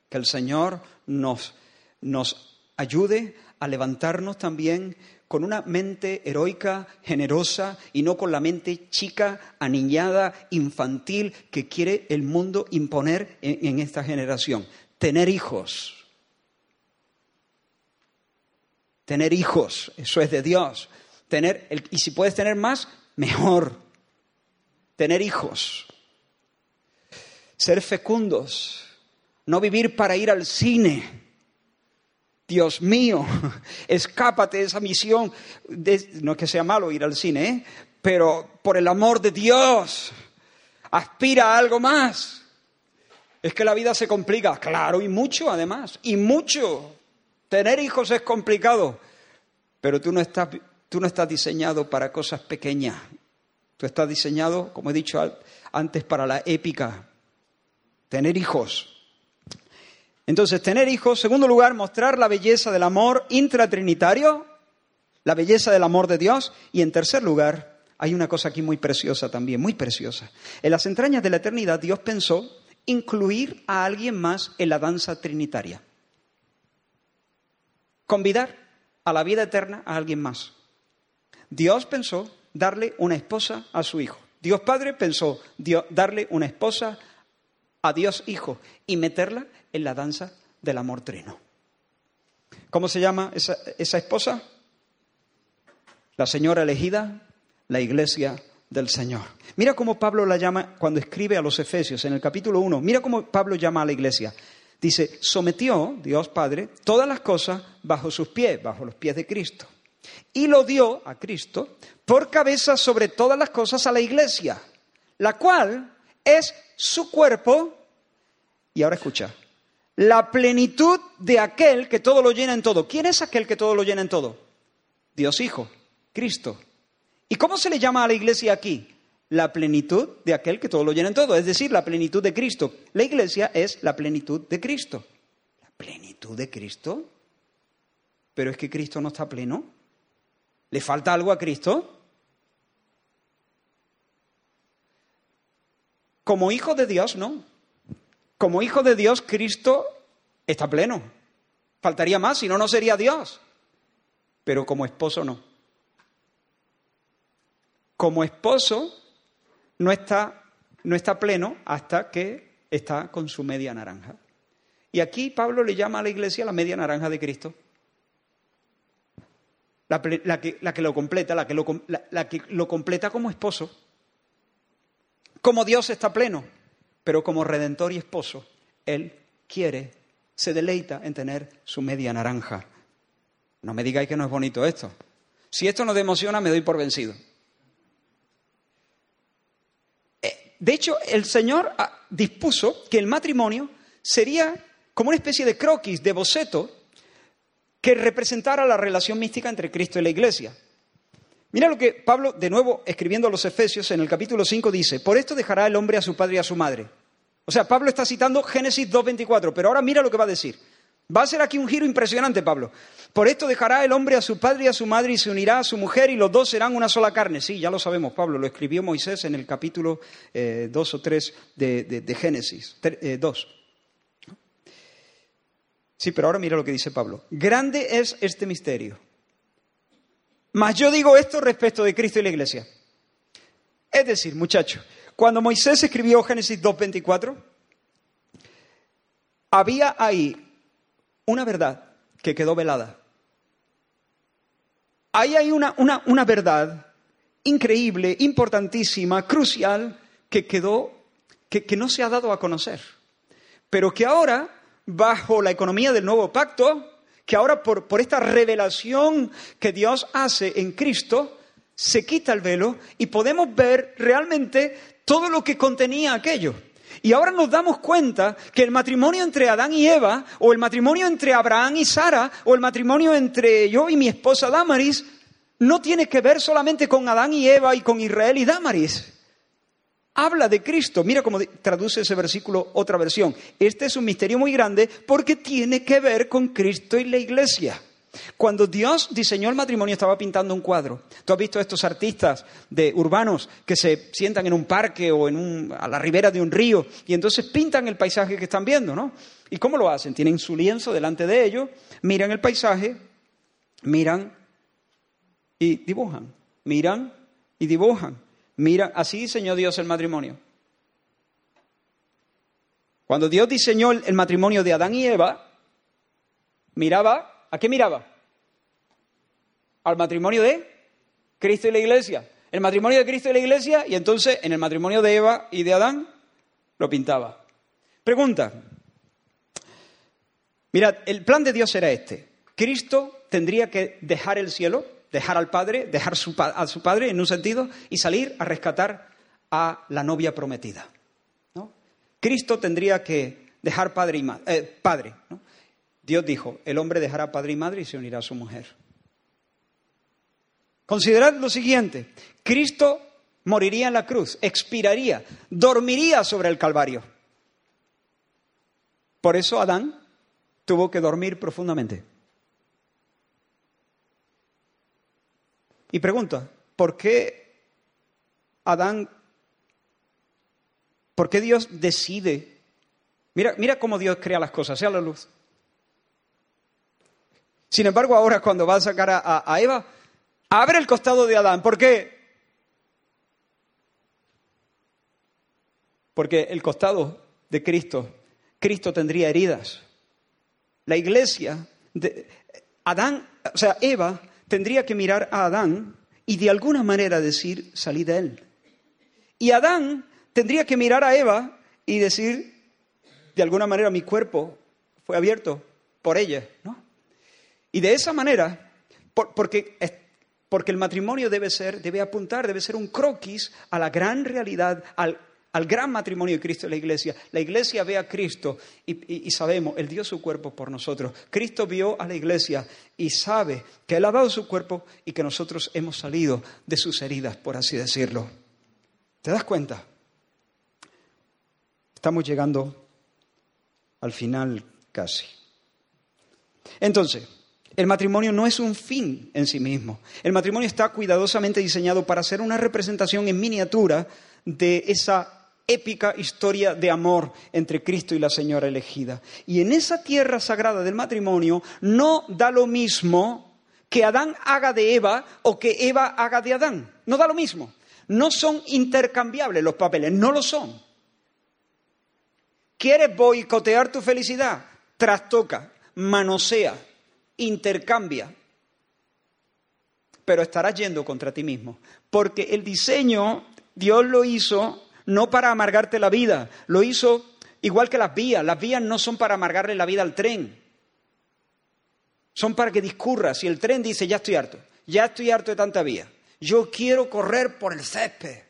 Que el Señor nos, nos ayude a levantarnos también con una mente heroica, generosa y no con la mente chica, aniñada, infantil que quiere el mundo imponer en, en esta generación. Tener hijos tener hijos, eso es de Dios. Tener, y si puedes tener más, mejor. Tener hijos. Ser fecundos. No vivir para ir al cine. Dios mío, escápate de esa misión. no es que sea malo ir al cine, ¿eh? pero por el amor de Dios, aspira a algo más. Es que la vida se complica, claro, y mucho además, y mucho. Tener hijos es complicado, pero tú no estás, tú no estás diseñado para cosas pequeñas. Tú estás diseñado, como he dicho antes, para la épica. Tener hijos. Entonces, tener hijos, segundo lugar, mostrar la belleza del amor intratrinitario, la belleza del amor de Dios. Y en tercer lugar, hay una cosa aquí muy preciosa también, muy preciosa. En las entrañas de la eternidad, Dios pensó incluir a alguien más en la danza trinitaria convidar a la vida eterna a alguien más. Dios pensó darle una esposa a su hijo. Dios Padre pensó darle una esposa a Dios Hijo y meterla en la danza del amor trino. ¿Cómo se llama esa, esa esposa? La señora elegida, la iglesia del Señor. Mira cómo Pablo la llama cuando escribe a los Efesios en el capítulo 1. Mira cómo Pablo llama a la iglesia. Dice, sometió Dios Padre todas las cosas bajo sus pies, bajo los pies de Cristo. Y lo dio a Cristo por cabeza sobre todas las cosas a la iglesia, la cual es su cuerpo. Y ahora escucha, la plenitud de aquel que todo lo llena en todo. ¿Quién es aquel que todo lo llena en todo? Dios Hijo, Cristo. ¿Y cómo se le llama a la iglesia aquí? La plenitud de aquel que todo lo llena en todo, es decir, la plenitud de Cristo. La iglesia es la plenitud de Cristo. ¿La plenitud de Cristo? Pero es que Cristo no está pleno. ¿Le falta algo a Cristo? Como hijo de Dios, no. Como hijo de Dios, Cristo está pleno. Faltaría más, si no, no sería Dios. Pero como esposo, no. Como esposo, no está, no está pleno hasta que está con su media naranja. Y aquí Pablo le llama a la iglesia la media naranja de Cristo. La, que, la que, lo completa, la que lo, la que lo completa como esposo. Como Dios está pleno, pero como redentor y esposo, Él quiere, se deleita en tener su media naranja. No me digáis que no es bonito esto. Si esto no te emociona, me doy por vencido. Eh, de hecho, el Señor ah, dispuso que el matrimonio sería como una especie de croquis, de boceto, que representara la relación mística entre Cristo y la Iglesia. Mira lo que Pablo, de nuevo, escribiendo a los Efesios en el capítulo 5, dice, por esto dejará el hombre a su padre y a su madre. O sea, Pablo está citando Génesis 2.24, pero ahora mira lo que va a decir. Va a ser aquí un giro impresionante, Pablo. Por esto dejará el hombre a su padre y a su madre y se unirá a su mujer y los dos serán una sola carne. Sí, ya lo sabemos, Pablo, lo escribió Moisés en el capítulo 2 eh, o 3 de, Génesis 2. Eh, sí, pero ahora mira lo que dice Pablo. Grande es este misterio. Mas yo digo esto respecto de Cristo y la Iglesia. Es decir, muchachos, cuando Moisés escribió Génesis 2.24, había ahí una verdad que quedó velada. Ahí hay una, una verdad increíble, importantísima, crucial, que quedó, que, que no se ha dado a conocer. Pero que ahora, bajo la economía del nuevo pacto, que ahora por, esta revelación que Dios hace en Cristo, se quita el velo y podemos ver realmente todo lo que contenía aquello. Y ahora nos damos cuenta que el matrimonio entre Adán y Eva, o el matrimonio entre Abraham y Sara, o el matrimonio entre yo y mi esposa Damaris, no tiene que ver solamente con Adán y Eva y con Israel y Damaris habla de Cristo. Mira cómo traduce ese versículo otra versión. Este es un misterio muy grande porque tiene que ver con Cristo y la iglesia. Cuando Dios diseñó el matrimonio estaba pintando un cuadro. Tú has visto estos artistas de urbanos que se sientan en un parque o en a la ribera de un río y entonces pintan el paisaje que están viendo, ¿no? ¿Y cómo lo hacen? Tienen su lienzo delante de ellos, miran el paisaje, miran y dibujan, miran y dibujan. Mira, así diseñó Dios el matrimonio. Cuando Dios diseñó el matrimonio de Adán y Eva, miraba, ¿a qué miraba? Al matrimonio de Cristo y la iglesia. El matrimonio de Cristo y la iglesia, y entonces en el matrimonio de Eva y de Adán lo pintaba. Pregunta. Mirad, el plan de Dios era este. Cristo tendría que dejar el cielo, dejar al padre, dejar a su padre en un sentido y salir a rescatar a la novia prometida. Cristo tendría que dejar padre y madre. Eh, padre Dios dijo, el hombre dejará padre y madre y se unirá a su mujer. Considerad lo siguiente, Cristo moriría en la cruz, expiraría, dormiría sobre el Calvario. Por eso Adán tuvo que dormir profundamente. Y pregunta, ¿por qué Adán, por qué Dios decide? Mira, mira cómo Dios crea las cosas, sea la luz. Sin embargo, ahora cuando va a sacar a, a Eva, abre el costado de Adán. ¿Por qué? Porque el costado de Cristo, Cristo tendría heridas. La iglesia, de, Adán, o sea, Eva tendría que mirar a Adán y de alguna manera decir, salí de él. Y Adán tendría que mirar a Eva y decir, de alguna manera mi cuerpo fue abierto por ella, ¿no? Y de esa manera, porque, porque el matrimonio debe ser, debe apuntar, debe ser un croquis a la gran realidad, al, gran matrimonio de Cristo en la iglesia. La iglesia ve a Cristo y, y, sabemos, Él dio su cuerpo por nosotros. Cristo vio a la iglesia y sabe que Él ha dado su cuerpo y que nosotros hemos salido de sus heridas, por así decirlo. ¿Te das cuenta? Estamos llegando al final casi. Entonces, el matrimonio no es un fin en sí mismo. El matrimonio está cuidadosamente diseñado para ser una representación en miniatura de esa épica historia de amor entre Cristo y la Señora elegida. Y en esa tierra sagrada del matrimonio no da lo mismo que Adán haga de Eva o que Eva haga de Adán. No da lo mismo. No son intercambiables los papeles, no lo son. ¿Quieres boicotear tu felicidad? Trastoca, manosea, intercambia, pero estarás yendo contra ti mismo. Porque el diseño, Dios lo hizo no para amargarte la vida, lo hizo igual que las vías. Las vías no son para amargarle la vida al tren, son para que discurra. Si el tren dice, ya estoy harto, ya estoy harto de tanta vía, yo quiero correr por el césped.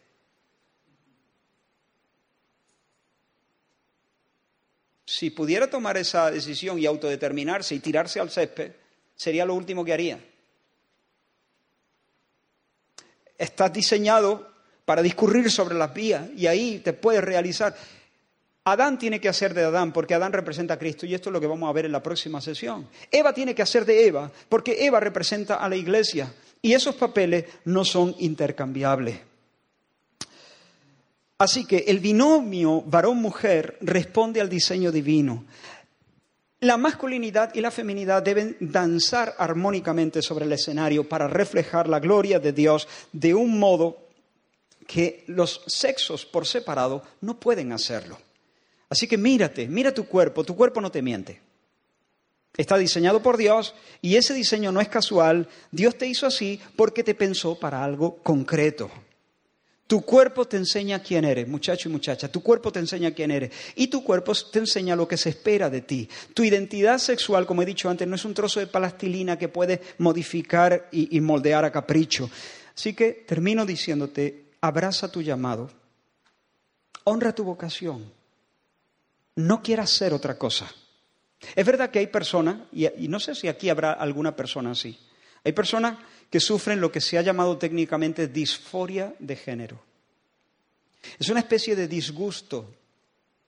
Si pudiera tomar esa decisión y autodeterminarse y tirarse al césped, sería lo último que haría. Estás diseñado para discurrir sobre las vías y ahí te puedes realizar. Adán tiene que hacer de Adán porque Adán representa a Cristo y esto es lo que vamos a ver en la próxima sesión. Eva tiene que hacer de Eva porque Eva representa a la iglesia y esos papeles no son intercambiables. Así que el binomio varón-mujer responde al diseño divino. La masculinidad y la feminidad deben danzar armónicamente sobre el escenario para reflejar la gloria de Dios de un modo que los sexos por separado no pueden hacerlo. Así que mírate, mira tu cuerpo, tu cuerpo no te miente. Está diseñado por Dios y ese diseño no es casual. Dios te hizo así porque te pensó para algo concreto. Tu cuerpo te enseña quién eres, muchacho y muchacha. Tu cuerpo te enseña quién eres. Y tu cuerpo te enseña lo que se espera de ti. Tu identidad sexual, como he dicho antes, no es un trozo de plastilina que puedes modificar y, moldear a capricho. Así que termino diciéndote, abraza tu llamado. Honra tu vocación. No quieras ser otra cosa. Es verdad que hay personas, y, y no sé si aquí habrá alguna persona así, hay personas que sufren lo que se ha llamado técnicamente disforia de género. Es una especie de disgusto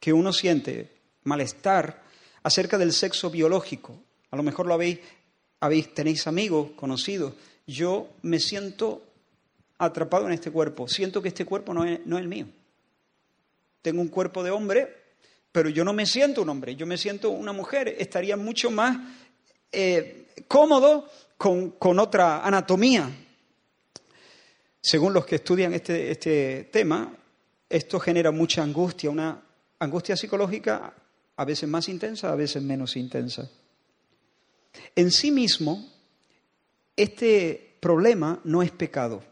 que uno siente, malestar acerca del sexo biológico. A lo mejor lo habéis, habéis tenéis amigos, conocidos. Yo me siento atrapado en este cuerpo. Siento que este cuerpo no es, no es el mío. Tengo un cuerpo de hombre, pero yo no me siento un hombre, yo me siento una mujer. Estaría mucho más eh, cómodo con, otra anatomía. Según los que estudian este, este tema, esto genera mucha angustia, una angustia psicológica a veces más intensa, a veces menos intensa. En sí mismo, este problema no es pecado.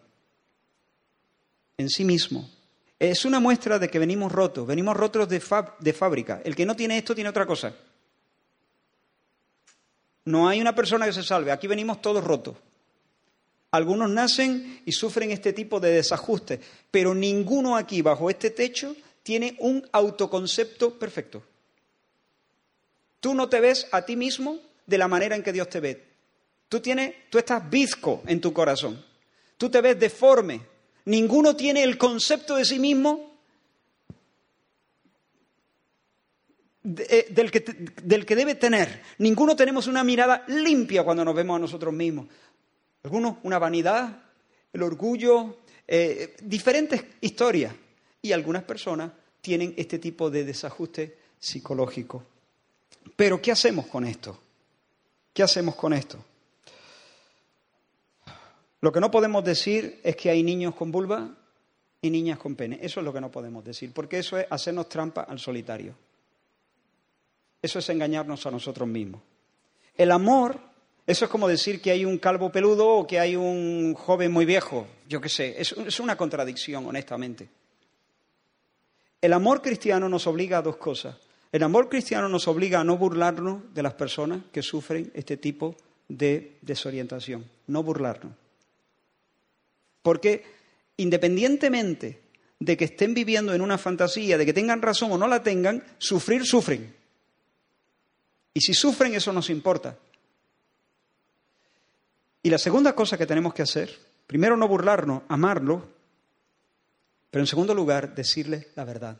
En sí mismo. Es una muestra de que venimos rotos, venimos rotos de, de fábrica. El que no tiene esto tiene otra cosa. No hay una persona que se salve. Aquí venimos todos rotos. Algunos nacen y sufren este tipo de desajuste, pero ninguno aquí bajo este techo tiene un autoconcepto perfecto. Tú no te ves a ti mismo de la manera en que Dios te ve. Tú tienes, tú estás bizco en tu corazón. Tú te ves deforme. Ninguno tiene el concepto de sí mismo Eh, del, que, debe tener. Ninguno tenemos una mirada limpia cuando nos vemos a nosotros mismos. Algunos una vanidad, el orgullo, eh, diferentes historias. Y algunas personas tienen este tipo de desajuste psicológico. Pero ¿qué hacemos con esto? ¿Qué hacemos con esto? Lo que no podemos decir es que hay niños con vulva y niñas con pene. Eso es lo que no podemos decir, porque eso es hacernos trampa al solitario. Eso es engañarnos a nosotros mismos. El amor Eso es como decir que hay un calvo peludo o que hay un joven muy viejo. Yo qué sé, es, es una contradicción, honestamente. El amor cristiano nos obliga a dos cosas. El amor cristiano nos obliga a no burlarnos de las personas que sufren este tipo de desorientación. No burlarnos. Porque independientemente de que estén viviendo en una fantasía, de que tengan razón o no la tengan, sufrir, sufren. Y si sufren, eso nos importa. Y la segunda cosa que tenemos que hacer, primero no burlarnos, amarlo, pero en segundo lugar, decirle la verdad.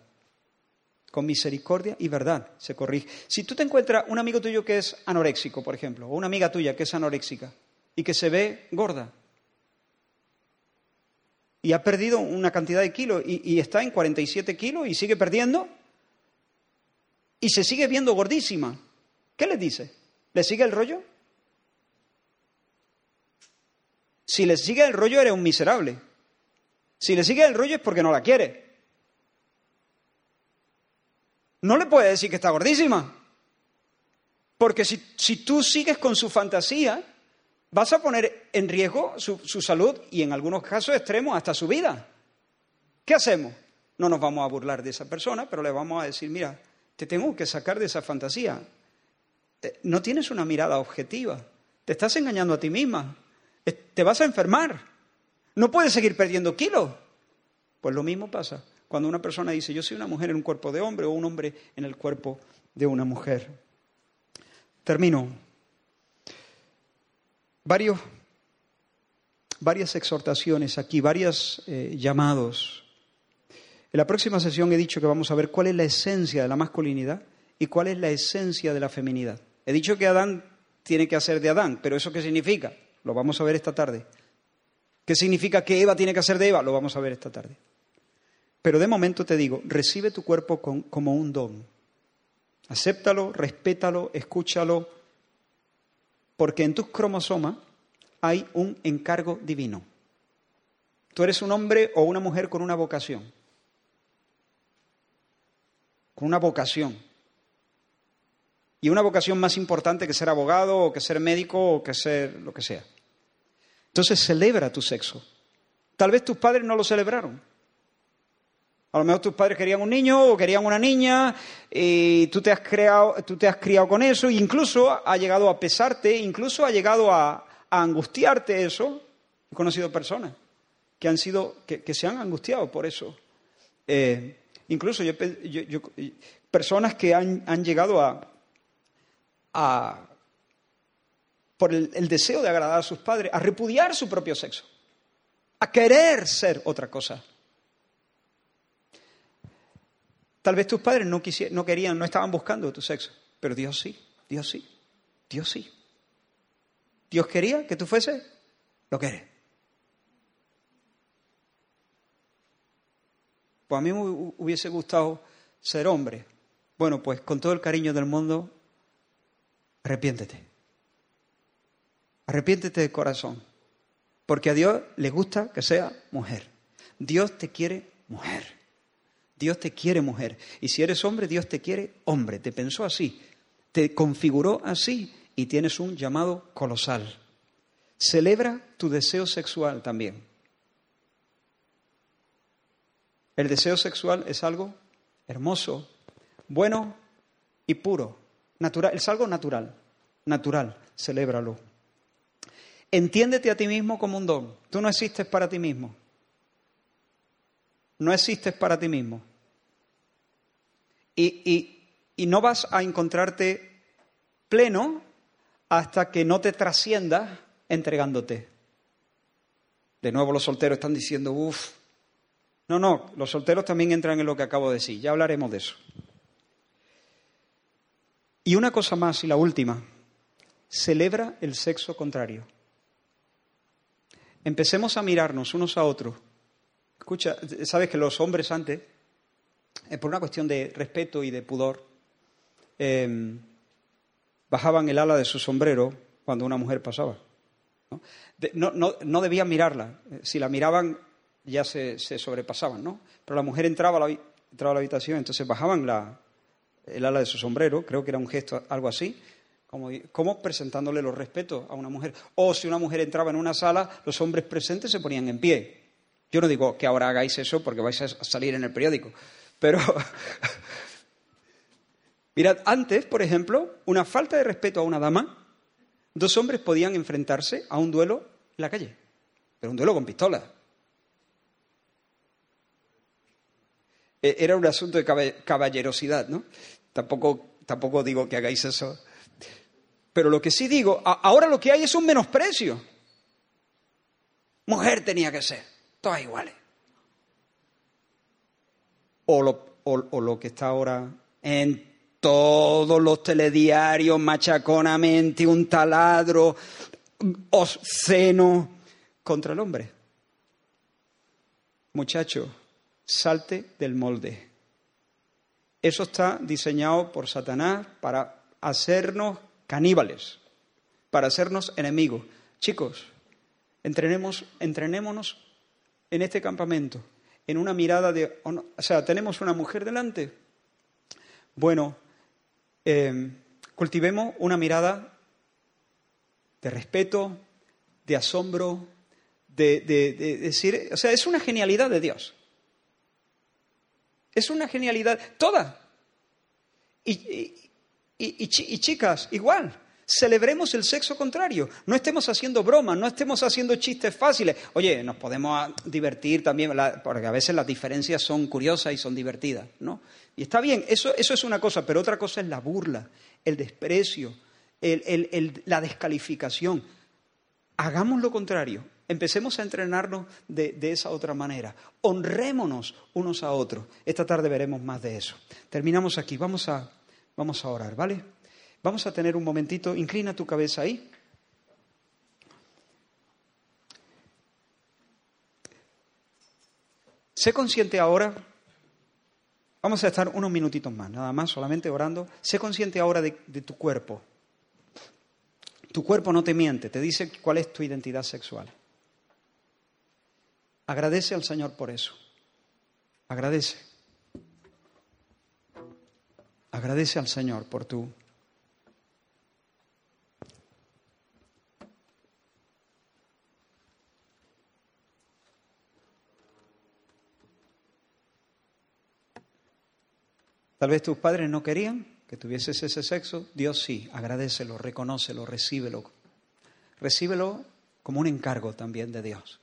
Con misericordia y verdad se corrige. Si tú te encuentras un amigo tuyo que es anoréxico, por ejemplo, o una amiga tuya que es anoréxica y que se ve gorda, y ha perdido una cantidad de kilos y, está en 47 kilos y sigue perdiendo y se sigue viendo gordísima. ¿Qué le dice? ¿Le sigue el rollo? Si le sigue el rollo, eres un miserable. Si le sigue el rollo es porque no la quiere. No le puede decir que está gordísima. Porque si, si tú sigues con su fantasía, vas a poner en riesgo su, salud y en algunos casos extremos hasta su vida. ¿Qué hacemos? No nos vamos a burlar de esa persona, pero le vamos a decir, mira, te tengo que sacar de esa fantasía. No tienes una mirada objetiva. Te estás engañando a ti misma. Te vas a enfermar. No puedes seguir perdiendo kilos. Pues lo mismo pasa cuando una persona dice, yo soy una mujer en un cuerpo de hombre o un hombre en el cuerpo de una mujer. Termino varias exhortaciones aquí, varios eh, llamados. En la próxima sesión he dicho que vamos a ver cuál es la esencia de la masculinidad y cuál es la esencia de la feminidad. He dicho que Adán tiene que hacer de Adán, pero ¿eso qué significa? Lo vamos a ver esta tarde. ¿Qué significa que Eva tiene que hacer de Eva? Lo vamos a ver esta tarde. Pero de momento te digo, recibe tu cuerpo como un don. Acéptalo, respétalo, escúchalo, porque en tus cromosomas hay un encargo divino. Tú eres un hombre o una mujer con una vocación. Con una vocación. Y una vocación más importante que ser abogado o que ser médico o que ser lo que sea. Entonces celebra tu sexo. Tal vez tus padres no lo celebraron. A lo mejor tus padres querían un niño o querían una niña y tú te has, creado, tú te has criado con eso e incluso ha llegado a pesarte, incluso ha llegado a, angustiarte eso. He conocido personas que, han sido, que, se han angustiado por eso. Eh, incluso yo, personas que han llegado a, a por el, deseo de agradar a sus padres, a repudiar su propio sexo, a querer ser otra cosa. Tal vez tus padres no, no querían, no estaban buscando tu sexo, pero Dios sí, Dios sí, Dios sí. Dios quería que tú fuese lo que eres. Pues a mí me hubiese gustado ser hombre. Bueno, pues con todo el cariño del mundo, arrepiéntete. Arrepiéntete de corazón. Porque a Dios le gusta que sea mujer. Dios te quiere mujer. Dios te quiere mujer. Y si eres hombre, Dios te quiere hombre. Te pensó así, te configuró así y tienes un llamado colosal. Celebra tu deseo sexual también. El deseo sexual es algo hermoso, bueno y puro. Natural, es algo natural, natural, celébralo. Entiéndete a ti mismo como un don. Tú no existes para ti mismo. No existes para ti mismo. Y, no vas a encontrarte pleno hasta que no te trasciendas entregándote. De nuevo los solteros están diciendo, uff. No, no, los solteros también entran en lo que acabo de decir, ya hablaremos de eso. Y una cosa más, y la última, celebra el sexo contrario. Empecemos a mirarnos unos a otros. Escucha, sabes que los hombres antes eh, por una cuestión de respeto y de pudor, em, bajaban el ala de su sombrero cuando una mujer pasaba. No, debían mirarla. Si la miraban, ya se, sobrepasaban, ¿no? Pero la mujer entraba la, entraba a la habitación, entonces bajaban la, el ala de su sombrero, creo que era un gesto algo así, Como, presentándole los respetos a una mujer. O si una mujer entraba en una sala, los hombres presentes se ponían en pie. Yo no digo que ahora hagáis eso porque vais a salir en el periódico, pero mirad, antes, por ejemplo, una falta de respeto a una dama, dos hombres podían enfrentarse a un duelo en la calle, pero un duelo con pistola. Era un asunto de caballerosidad, ¿no? Tampoco, tampoco digo que hagáis eso. Pero lo que sí digo, ahora lo que hay es un menosprecio. Mujer tenía que ser, todas iguales. O lo, o lo que está ahora en todos los telediarios, machaconamente, un taladro obsceno contra el hombre. Muchacho, salte del molde. Eso está diseñado por Satanás para hacernos caníbales, para hacernos enemigos. Chicos, entrenemos, entrenémonos en este campamento, en una mirada de... O sea, tenemos una mujer delante. Bueno, em, cultivemos una mirada de respeto, de asombro, de, de, decir, o sea, es una genialidad de Dios. Es una genialidad, toda. Y, y, chicas, igual. Celebremos el sexo contrario. No estemos haciendo bromas, no estemos haciendo chistes fáciles. Oye, nos podemos divertir también, porque a veces las diferencias son curiosas y son divertidas, ¿no? Y está bien, eso, eso es una cosa, pero otra cosa es la burla, el desprecio, la descalificación. Hagamos lo contrario. Empecemos a entrenarnos de, esa otra manera. Honrémonos unos a otros. Esta tarde veremos más de eso. Terminamos aquí. Vamos a, vamos a orar, ¿vale? Vamos a tener un momentito. Inclina tu cabeza ahí. Sé consciente ahora. Vamos a estar unos minutitos más, nada más, solamente orando. Sé consciente ahora de tu cuerpo. Tu cuerpo no te miente, te dice cuál es tu identidad sexual. Agradece al Señor por eso. Agradece. Agradece al Señor por tu Tal vez tus padres no querían que tuvieses ese sexo. Dios sí, agradecelo, reconócelo, recíbelo. Recíbelo como un encargo también de Dios.